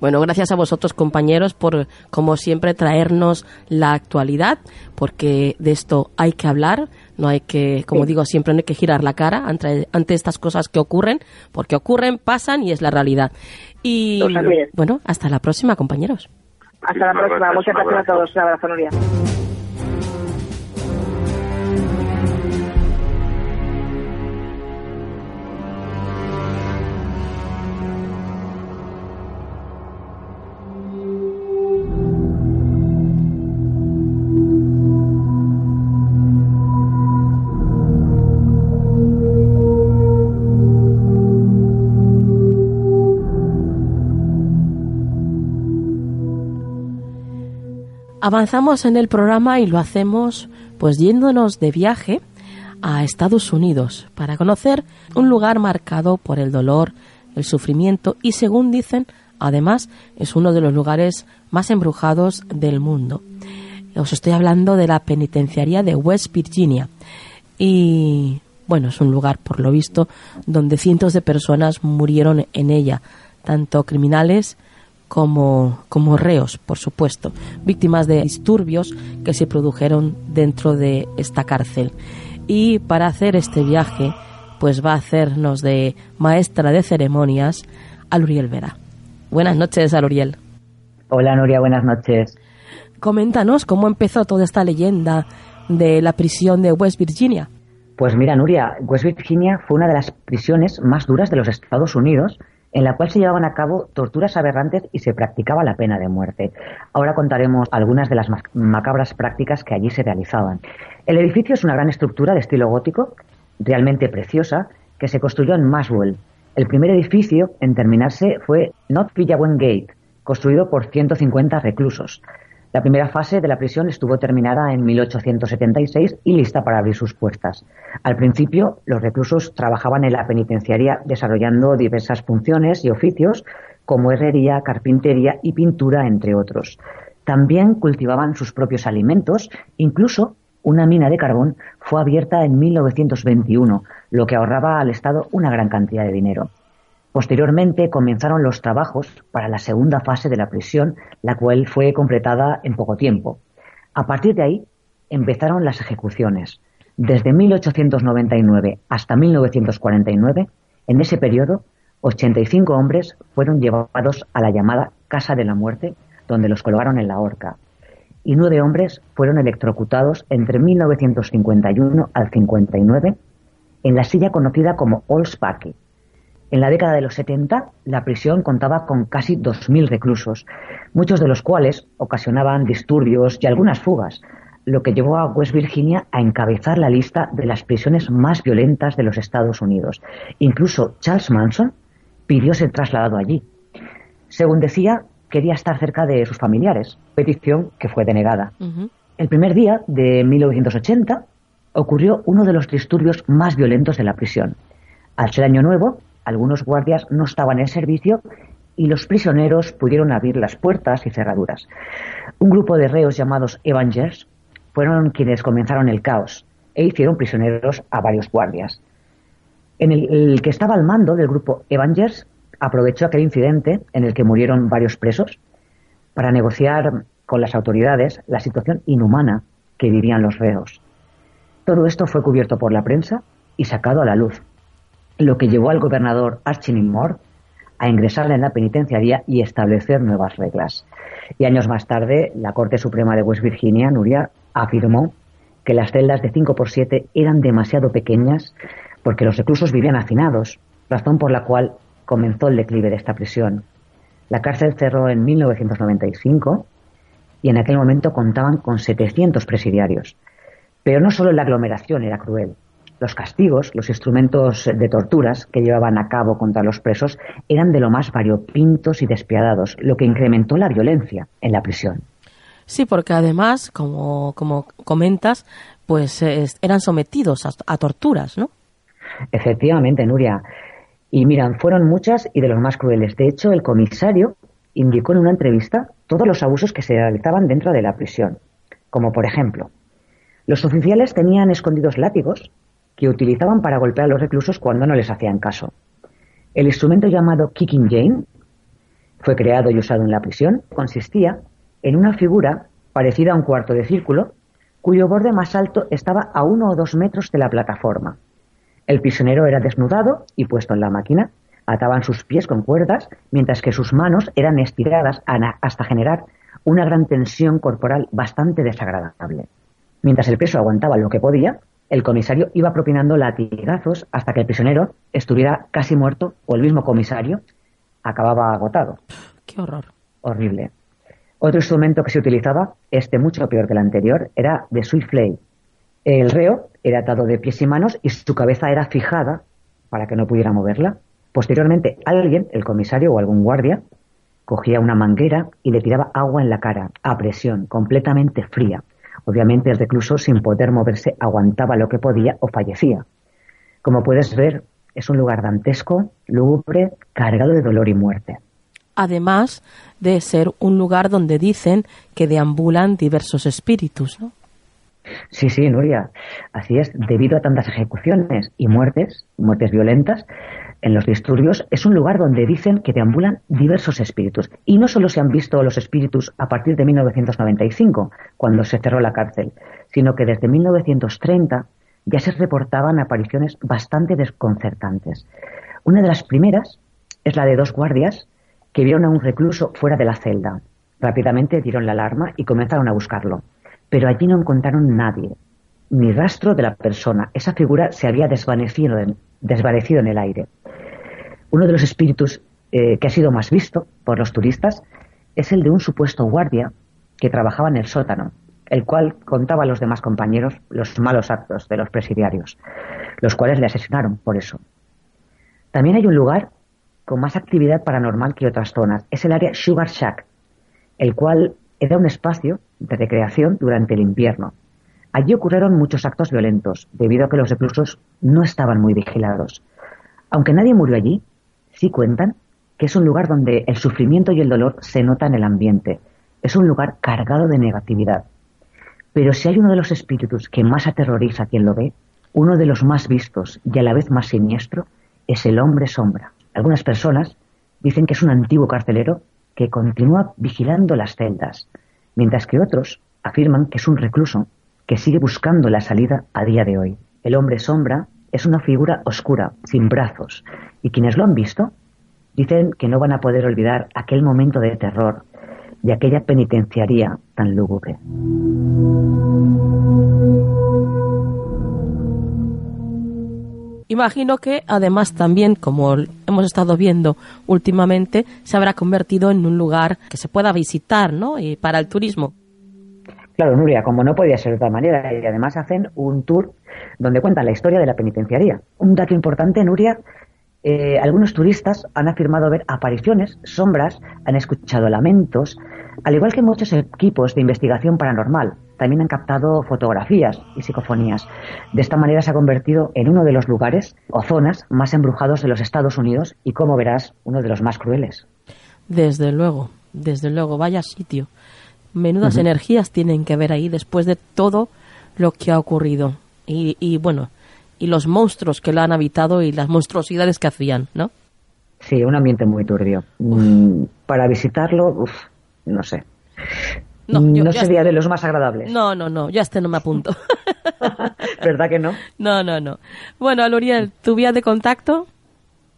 Bueno, gracias a vosotros compañeros por, como siempre, traernos la actualidad, porque de esto hay que hablar, no hay que, como digo, siempre no hay que girar la cara ante, ante estas cosas que ocurren, porque ocurren, pasan y es la realidad. Y bueno, hasta la próxima, compañeros. Hasta la próxima. Muchas gracias a todos. Un abrazo, Nuria. Avanzamos en el programa y lo hacemos pues yéndonos de viaje a Estados Unidos para conocer un lugar marcado por el dolor, el sufrimiento y según dicen, además es uno de los lugares más embrujados del mundo. Os estoy hablando de la penitenciaría de West Virginia y bueno, es un lugar por lo visto donde cientos de personas murieron en ella, tanto criminales como, como reos, por supuesto, víctimas de disturbios que se produjeron dentro de esta cárcel. Y para hacer este viaje, pues va a hacernos de maestra de ceremonias Aluriel Vera. Buenas noches, Aluriel. Hola Nuria, buenas noches. Coméntanos cómo empezó toda esta leyenda de la prisión de West Virginia. Pues mira, Nuria, West Virginia fue una de las prisiones más duras de los Estados Unidos en la cual se llevaban a cabo torturas aberrantes y se practicaba la pena de muerte. Ahora contaremos algunas de las macabras prácticas que allí se realizaban. El edificio es una gran estructura de estilo gótico, realmente preciosa, que se construyó en Maswell. El primer edificio en terminarse fue Villawen Gate, construido por 150 reclusos. La primera fase de la prisión estuvo terminada en 1876 y lista para abrir sus puertas. Al principio, los reclusos trabajaban en la penitenciaria desarrollando diversas funciones y oficios como herrería, carpintería y pintura, entre otros. También cultivaban sus propios alimentos, incluso una mina de carbón fue abierta en 1921, lo que ahorraba al Estado una gran cantidad de dinero. Posteriormente comenzaron los trabajos para la segunda fase de la prisión, la cual fue completada en poco tiempo. A partir de ahí empezaron las ejecuciones. Desde 1899 hasta 1949, en ese periodo, 85 hombres fueron llevados a la llamada Casa de la Muerte, donde los colgaron en la horca. Y nueve hombres fueron electrocutados entre 1951 al 59 en la silla conocida como Oldsparky, en la década de los 70, la prisión contaba con casi 2.000 reclusos, muchos de los cuales ocasionaban disturbios y algunas fugas, lo que llevó a West Virginia a encabezar la lista de las prisiones más violentas de los Estados Unidos. Incluso Charles Manson pidió ser trasladado allí. Según decía, quería estar cerca de sus familiares, petición que fue denegada. El primer día de 1980 ocurrió uno de los disturbios más violentos de la prisión. Al ser año nuevo, algunos guardias no estaban en servicio y los prisioneros pudieron abrir las puertas y cerraduras. Un grupo de reos llamados Evangers fueron quienes comenzaron el caos e hicieron prisioneros a varios guardias. En el, el que estaba al mando del grupo Evangers aprovechó aquel incidente en el que murieron varios presos para negociar con las autoridades la situación inhumana que vivían los reos. Todo esto fue cubierto por la prensa y sacado a la luz lo que llevó al gobernador Archie Moore a ingresar en la penitenciaría y establecer nuevas reglas. Y años más tarde, la Corte Suprema de West Virginia, Nuria, afirmó que las celdas de 5 por 7 eran demasiado pequeñas porque los reclusos vivían hacinados, razón por la cual comenzó el declive de esta prisión. La cárcel cerró en 1995 y en aquel momento contaban con 700 presidiarios. Pero no solo la aglomeración era cruel, los castigos, los instrumentos de torturas que llevaban a cabo contra los presos eran de lo más variopintos y despiadados, lo que incrementó la violencia en la prisión. Sí, porque además, como, como comentas, pues eran sometidos a, a, torturas, ¿no? Efectivamente, Nuria. Y miran, fueron muchas y de los más crueles. De hecho, el comisario indicó en una entrevista todos los abusos que se realizaban dentro de la prisión. Como por ejemplo, los oficiales tenían escondidos látigos que utilizaban para golpear a los reclusos cuando no les hacían caso. El instrumento llamado Kicking Jane fue creado y usado en la prisión. Consistía en una figura parecida a un cuarto de círculo, cuyo borde más alto estaba a uno o dos metros de la plataforma. El prisionero era desnudado y puesto en la máquina. Ataban sus pies con cuerdas, mientras que sus manos eran estiradas hasta generar una gran tensión corporal bastante desagradable. Mientras el preso aguantaba lo que podía, el comisario iba propinando latigazos hasta que el prisionero estuviera casi muerto o el mismo comisario acababa agotado. Qué horror. Horrible. Otro instrumento que se utilizaba, este mucho peor que el anterior, era de sweet flay. El reo era atado de pies y manos y su cabeza era fijada para que no pudiera moverla. Posteriormente, alguien, el comisario o algún guardia, cogía una manguera y le tiraba agua en la cara, a presión, completamente fría. Obviamente el recluso, sin poder moverse, aguantaba lo que podía o fallecía. Como puedes ver, es un lugar dantesco, lúgubre, cargado de dolor y muerte. Además de ser un lugar donde dicen que deambulan diversos espíritus, ¿no? Sí, sí, Nuria. Así es. Debido a tantas ejecuciones y muertes, muertes violentas, en los disturbios es un lugar donde dicen que deambulan diversos espíritus. Y no solo se han visto los espíritus a partir de 1995, cuando se cerró la cárcel, sino que desde 1930 ya se reportaban apariciones bastante desconcertantes. Una de las primeras es la de dos guardias que vieron a un recluso fuera de la celda. Rápidamente dieron la alarma y comenzaron a buscarlo, pero allí no encontraron nadie, ni rastro de la persona. Esa figura se había desvanecido desvanecido en el aire. Uno de los espíritus eh, que ha sido más visto por los turistas es el de un supuesto guardia que trabajaba en el sótano, el cual contaba a los demás compañeros los malos actos de los presidiarios, los cuales le asesinaron por eso. También hay un lugar con más actividad paranormal que otras zonas. Es el área Sugar Shack, el cual era un espacio de recreación durante el invierno. Allí ocurrieron muchos actos violentos, debido a que los reclusos no estaban muy vigilados. Aunque nadie murió allí, sí cuentan que es un lugar donde el sufrimiento y el dolor se nota en el ambiente. Es un lugar cargado de negatividad. Pero si hay uno de los espíritus que más aterroriza a quien lo ve, uno de los más vistos y a la vez más siniestro, es el hombre sombra. Algunas personas dicen que es un antiguo carcelero que continúa vigilando las celdas, mientras que otros afirman que es un recluso que sigue buscando la salida a día de hoy. El hombre sombra es una figura oscura, sin brazos, y quienes lo han visto dicen que no van a poder olvidar aquel momento de terror y aquella penitenciaría tan lúgubre. Imagino que además también, como hemos estado viendo últimamente, se habrá convertido en un lugar que se pueda visitar, ¿no? Y para el turismo. Claro, Nuria, como no podía ser de otra manera, y además hacen un tour donde cuentan la historia de la penitenciaría. Un dato importante, Nuria, eh, algunos turistas han afirmado ver apariciones, sombras, han escuchado lamentos, al igual que muchos equipos de investigación paranormal. También han captado fotografías y psicofonías. De esta manera se ha convertido en uno de los lugares o zonas más embrujados de los Estados Unidos y, como verás, uno de los más crueles. Desde luego, desde luego, vaya sitio. Menudas energías tienen que ver ahí después de todo lo que ha ocurrido. Y, y bueno, y los monstruos que lo han habitado y las monstruosidades que hacían, ¿no? Sí, un ambiente muy turbio. Mm, para visitarlo, uf, no sé. No, no sería este de los más agradables. No, no, no, ya este no me apunto. [LAUGHS] ¿Verdad que no? [LAUGHS] No, no, no. Bueno, Aluriel, ¿tu vía de contacto?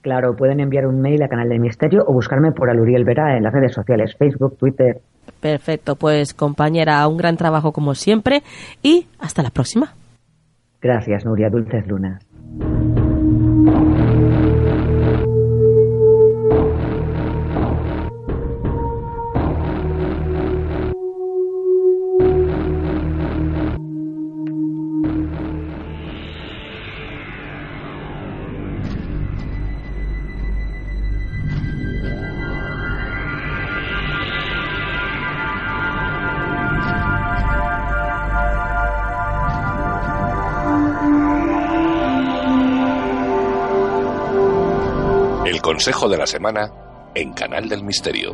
Claro, pueden enviar un mail a Canal del Misterio o buscarme por Aluriel Vera en las redes sociales, Facebook, Twitter. Perfecto, pues compañera, un gran trabajo como siempre y hasta la próxima. Gracias, Nuria Dulces Lunas. Consejo de la semana en Canal del Misterio.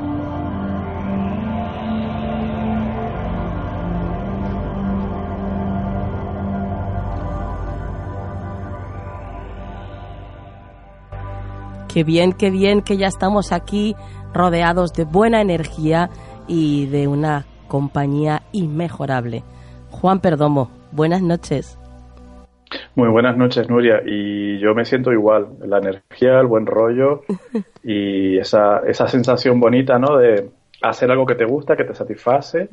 Qué bien, qué bien que ya estamos aquí rodeados de buena energía y de una compañía inmejorable. Juan Perdomo, buenas noches. Muy buenas noches, Nuria. Y yo me siento igual. La energía, el buen rollo [LAUGHS] y esa, esa sensación bonita, ¿no? De hacer algo que te gusta, que te satisface,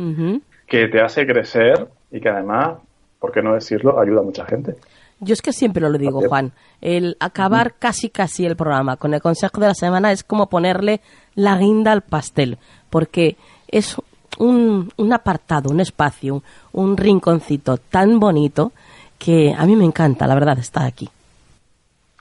que te hace crecer y que además, ¿por qué no decirlo?, ayuda a mucha gente. Yo es que siempre lo digo, Juan. El acabar casi casi el programa con el consejo de la semana es como ponerle la guinda al pastel, porque es un, un apartado, un espacio, un rinconcito tan bonito que a mí me encanta, la verdad, estar aquí.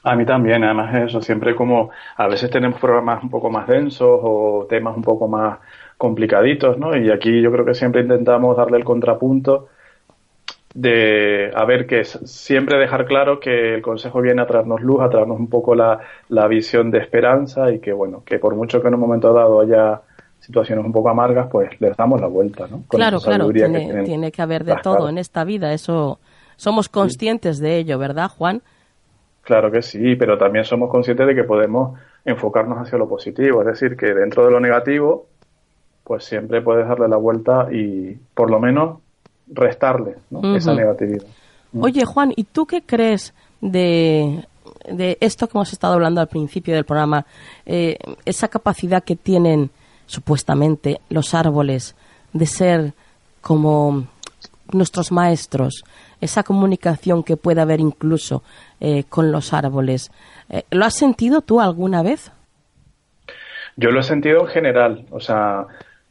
A mí también, además eso, siempre como a veces tenemos programas un poco más densos o temas un poco más complicaditos, ¿no? Y aquí yo creo que siempre intentamos darle el contrapunto de, a ver, que siempre dejar claro que el consejo viene a traernos luz, a traernos un poco la, la visión de esperanza y que, bueno, que por mucho que en un momento dado haya situaciones un poco amargas, pues les damos la vuelta, ¿no? claro, claro, tiene que, tiene que haber de todo en esta vida, eso somos conscientes de ello, ¿verdad, Juan? Claro que sí, pero también somos conscientes de que podemos enfocarnos hacia lo positivo, es decir, que dentro de lo negativo, pues siempre puedes darle la vuelta y por lo menos restarle esa negatividad. Oye, Juan, ¿y tú qué crees de, de esto que hemos estado hablando al principio del programa? Eh, esa capacidad que tienen supuestamente, los árboles, de ser como nuestros maestros, esa comunicación que puede haber incluso eh, con los árboles. Eh, ¿Lo has sentido tú alguna vez? Yo lo he sentido en general, o sea,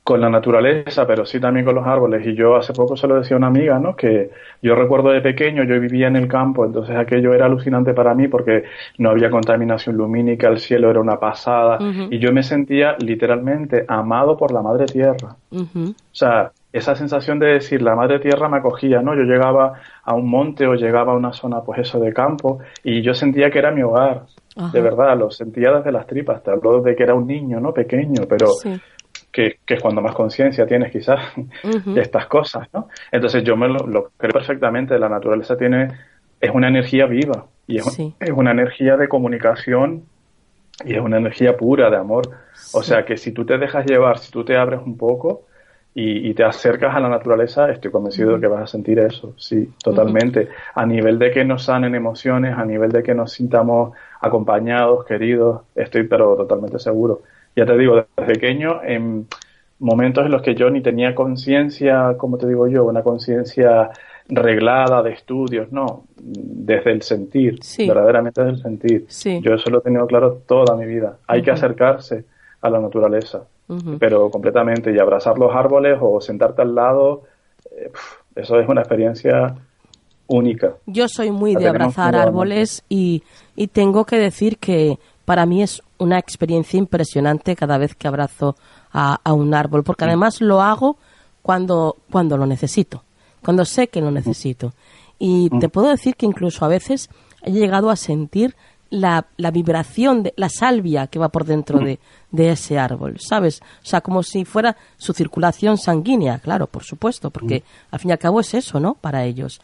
con la naturaleza, pero sí también con los árboles. Y yo hace poco se lo decía a una amiga, ¿no? Que yo recuerdo de pequeño, yo vivía en el campo, entonces aquello era alucinante para mí porque no había contaminación lumínica, el cielo era una pasada y yo me sentía literalmente amado por la madre tierra. O sea, esa sensación de decir la madre tierra me acogía, ¿no? Yo llegaba a un monte o llegaba a una zona, pues eso, de campo y yo sentía que era mi hogar. De verdad, lo sentía desde las tripas. Te hablo de que era un niño, ¿no? Pequeño, pero que, es cuando más conciencia tienes quizás de estas cosas, ¿no? Entonces yo me lo, creo perfectamente. La naturaleza tiene, es una energía viva y es, es una energía de comunicación y es una energía pura de amor. O sea que si tú te dejas llevar, si tú te abres un poco, y, te acercas a la naturaleza, estoy convencido de que vas a sentir eso, sí, totalmente. A nivel de que nos sanen emociones, a nivel de que nos sintamos acompañados, queridos, estoy pero totalmente seguro. Ya te digo, desde pequeño, en momentos en los que yo ni tenía conciencia, como te digo yo, una conciencia reglada de estudios, no, desde el sentir, verdaderamente desde el sentir. Yo eso lo he tenido claro toda mi vida. Hay que acercarse a la naturaleza pero completamente, y abrazar los árboles o sentarte al lado, eh, eso es una experiencia única. Yo soy muy de abrazar árboles y, y tengo que decir que para mí es una experiencia impresionante cada vez que abrazo a, un árbol, porque además lo hago cuando, cuando lo necesito, cuando sé que lo necesito. Y te puedo decir que incluso a veces he llegado a sentir la, la vibración, de, la salvia que va por dentro de, de ese árbol, ¿sabes? O sea, como si fuera su circulación sanguínea, claro, por supuesto, porque mm. al fin y al cabo es eso, ¿no? Para ellos.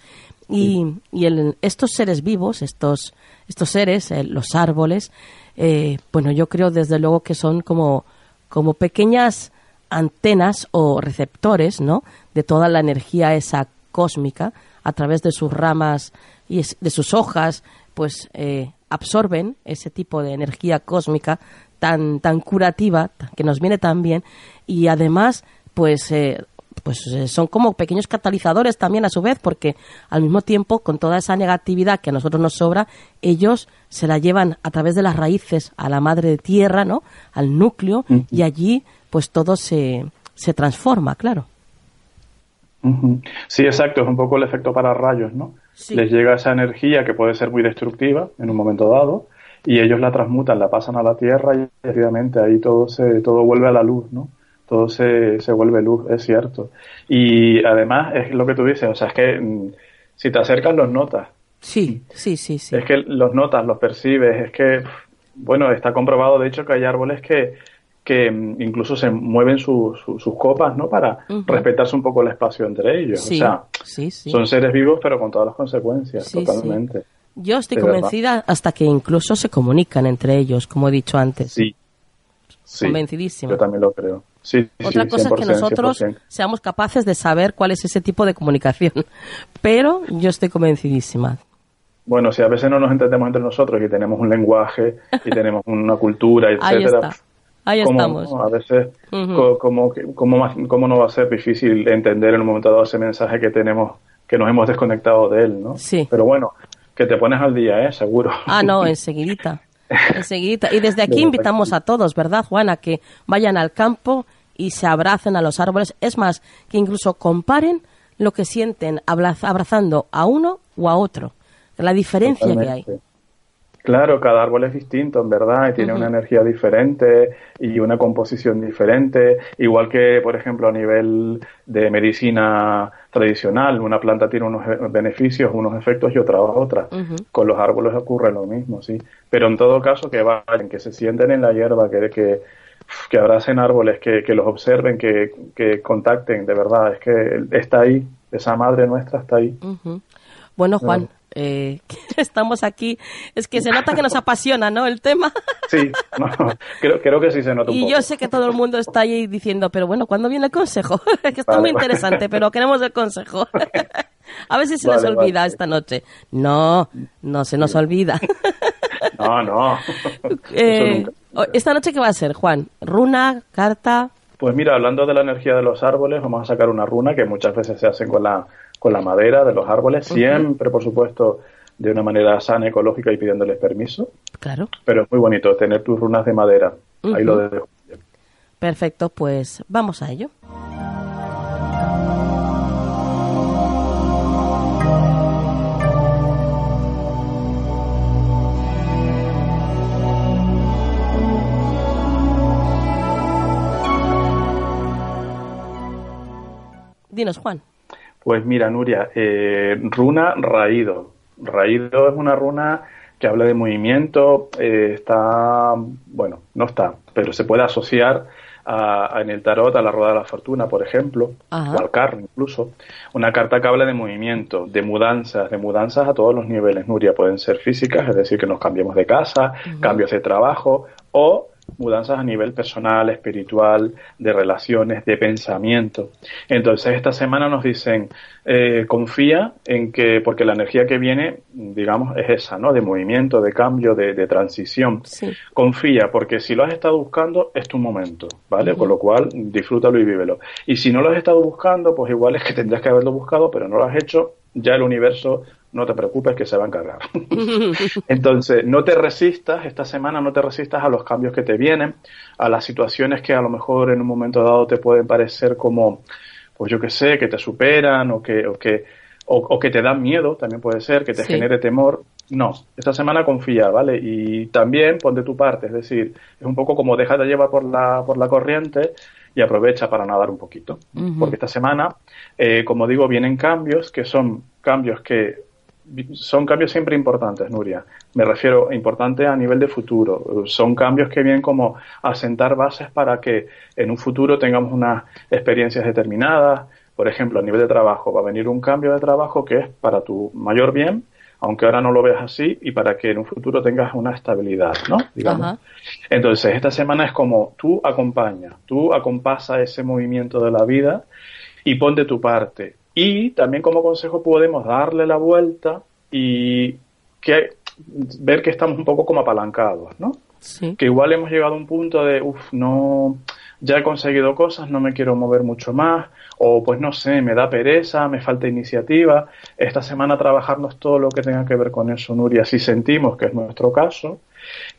Y, y el, estos seres vivos, estos, estos seres, eh, los árboles, eh, bueno, yo creo desde luego que son como, como pequeñas antenas o receptores, ¿no? De toda la energía esa cósmica a través de sus ramas y de sus hojas, pues eh, absorben ese tipo de energía cósmica tan, tan curativa, que nos viene tan bien, y además, pues, eh, pues eh, son como pequeños catalizadores también a su vez, porque al mismo tiempo, con toda esa negatividad que a nosotros nos sobra, ellos se la llevan a través de las raíces a la madre tierra, ¿no? Al núcleo, y allí, pues todo se, se transforma, claro. Sí, exacto, es un poco el efecto para rayos, ¿no? Les llega esa energía que puede ser muy destructiva en un momento dado, y ellos la transmutan, la pasan a la tierra y efectivamente ahí todo se, todo vuelve a la luz, ¿no? Todo se, se vuelve luz, es cierto. Y además es lo que tú dices, o sea, es que mm, si te acercas los notas. Sí, sí, sí, sí. Es que los notas, los percibes, es que, bueno, está comprobado de hecho que hay árboles que, que mm, incluso se mueven sus copas, ¿no? Para respetarse un poco el espacio entre ellos. o sea, son seres vivos, pero con todas las consecuencias, totalmente. Yo estoy convencida hasta que incluso se comunican entre ellos, como he dicho antes. Sí. Convencidísima. Yo también lo creo. Sí, Otra cosa es que nosotros seamos capaces de saber cuál es ese tipo de comunicación. [LAUGHS] Pero yo estoy convencidísima. Bueno, si a veces no nos entendemos entre nosotros y tenemos un lenguaje y tenemos una cultura, etcétera. Ahí estamos. A veces, ¿cómo, cómo, no va a ser difícil entender en un momento dado ese mensaje que tenemos, que nos hemos desconectado de él, ¿no? Sí. Pero bueno, que te pones al día, ¿eh? Seguro. Ah, no, [LAUGHS] enseguidita. enseguidita. Y desde aquí [LAUGHS] invitamos a todos, ¿verdad, Juana? Que vayan al campo y se abracen a los árboles. Es más, que incluso comparen lo que sienten abrazando a uno o a otro. La diferencia que hay. Claro, cada árbol es distinto, en verdad, y tiene una energía diferente y una composición diferente, igual que, por ejemplo, a nivel de medicina tradicional, una planta tiene unos beneficios, unos efectos y otra otra. Con los árboles ocurre lo mismo, sí. Pero en todo caso, que vayan, que se sienten en la hierba, que, que, que abracen árboles, que, que los observen, que, que contacten, de verdad, es que está ahí, esa madre nuestra está ahí. Bueno, Juan, eh, [LAUGHS] estamos aquí. Es que se nota que nos apasiona, ¿no? El tema. Sí, creo, que sí se nota un Y yo sé que todo el mundo está ahí diciendo, pero bueno, ¿cuándo viene el consejo? [LAUGHS] que está muy interesante, pero queremos el consejo. [LAUGHS] A ver si se nos olvida esta noche. No, no se nos olvida. no, no. Eh, ¿Esta noche qué va a ser, Juan? ¿Runa? ¿Carta? Pues mira, hablando de la energía de los árboles, vamos a sacar una runa que muchas veces se hace con la, con la madera de los árboles, siempre, por supuesto, de una manera sana, ecológica y pidiéndoles permiso. Claro. Pero es muy bonito tener tus runas de madera. Ahí lo dejo. Perfecto, pues vamos a ello. Dinos, Juan. Pues mira, Nuria, eh, runa raído. Raído es una runa que habla de movimiento, eh, está, bueno, no está, pero se puede asociar a, en el tarot a la rueda de la fortuna, por ejemplo, o al carro incluso. Una carta que habla de movimiento, de mudanzas, de mudanzas a todos los niveles, Nuria. Pueden ser físicas, es decir, que nos cambiemos de casa, cambios de trabajo, o mudanzas a nivel personal, espiritual, de relaciones, de pensamiento. Entonces, esta semana nos dicen, eh, confía en que, porque la energía que viene, digamos, es esa, ¿no? De movimiento, de cambio, de, transición. Confía, porque si lo has estado buscando, es tu momento, ¿vale? Con lo cual, disfrútalo y vívelo. Y si no lo has estado buscando, pues igual es que tendrás que haberlo buscado, pero no lo has hecho, ya el universo no te preocupes que se va a encargar. [LAUGHS] Entonces, no te resistas, esta semana no te resistas a los cambios que te vienen, a las situaciones que a lo mejor en un momento dado te pueden parecer como, pues yo qué sé, que te superan o que, o que, o, que te dan miedo, también puede ser, que te genere temor. No, esta semana confía, ¿vale? Y también pon de tu parte, es decir, es un poco como déjate llevar por la, por la corriente y aprovecha para nadar un poquito. Porque esta semana, eh, como digo, vienen cambios que son cambios que son cambios siempre importantes, Nuria. Me refiero importante a nivel de futuro. Son cambios que vienen como a sentar bases para que en un futuro tengamos unas experiencias determinadas. Por ejemplo, a nivel de trabajo, va a venir un cambio de trabajo que es para tu mayor bien, aunque ahora no lo veas así, y para que en un futuro tengas una estabilidad, ¿no? Digamos. Entonces, esta semana es como tú acompaña, tú acompasa ese movimiento de la vida y pon de tu parte y también como consejo podemos darle la vuelta y que, ver que estamos un poco como apalancados, ¿no? Que igual hemos llegado a un punto de, uff, no, ya he conseguido cosas, no me quiero mover mucho más, o pues no sé, me da pereza, me falta iniciativa. Esta semana trabajarnos todo lo que tenga que ver con eso, Nuria, si sentimos que es nuestro caso,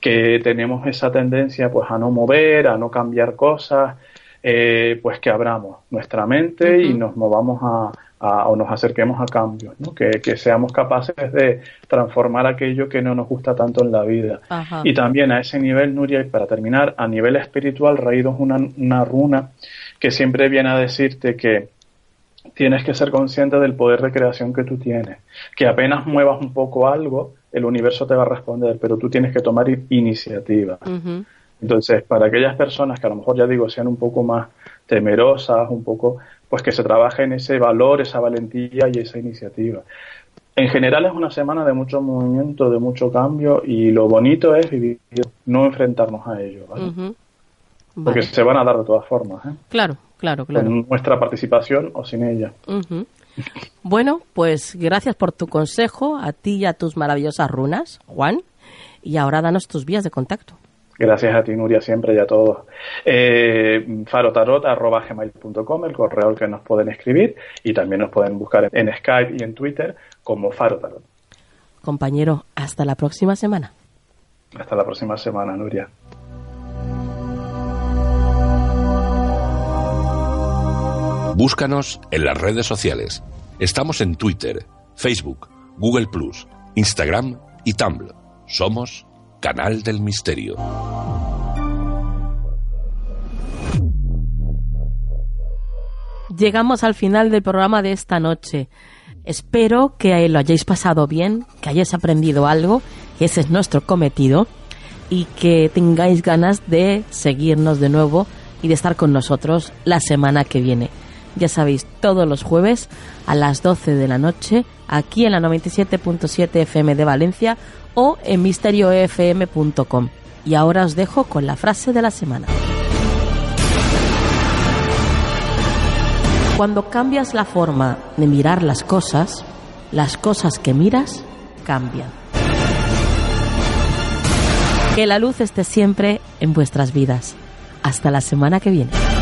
que tenemos esa tendencia pues a no mover, a no cambiar cosas, eh, pues que abramos nuestra mente y nos movamos a, o nos acerquemos a cambios, ¿no? que, seamos capaces de transformar aquello que no nos gusta tanto en la vida. Y también a ese nivel, Nuria, y para terminar, a nivel espiritual, Raído es una, una runa que siempre viene a decirte que tienes que ser consciente del poder de creación que tú tienes, que apenas muevas un poco algo, el universo te va a responder, pero tú tienes que tomar iniciativa. Entonces, para aquellas personas que a lo mejor, ya digo, sean un poco más temerosas, un poco, pues que se trabaje en ese valor, esa valentía y esa iniciativa. En general es una semana de mucho movimiento, de mucho cambio y lo bonito es vivir, no enfrentarnos a ello, Porque se van a dar de todas formas. ¿eh? Claro, claro, claro. Con nuestra participación o sin ella. Bueno, pues gracias por tu consejo, a ti y a tus maravillosas runas, Juan. Y ahora danos tus vías de contacto. Gracias a ti, Nuria, siempre y a todos. Eh, farotarot.gmail.com, el correo al que nos pueden escribir y también nos pueden buscar en Skype y en Twitter como Farotarot. Compañero, hasta la próxima semana. Hasta la próxima semana, Nuria. Búscanos en las redes sociales. Estamos en Twitter, Facebook, Google Plus, Instagram y Tumblr. Somos Canal del Misterio. Llegamos al final del programa de esta noche. Espero que lo hayáis pasado bien, que hayáis aprendido algo, que ese es nuestro cometido, y que tengáis ganas de seguirnos de nuevo y de estar con nosotros la semana que viene. Ya sabéis, todos los jueves a las 12 de la noche, aquí en la 97.7 FM de Valencia o en misterioefm.com. Y ahora os dejo con la frase de la semana. Cuando cambias la forma de mirar las cosas, las cosas que miras cambian. Que la luz esté siempre en vuestras vidas. Hasta la semana que viene.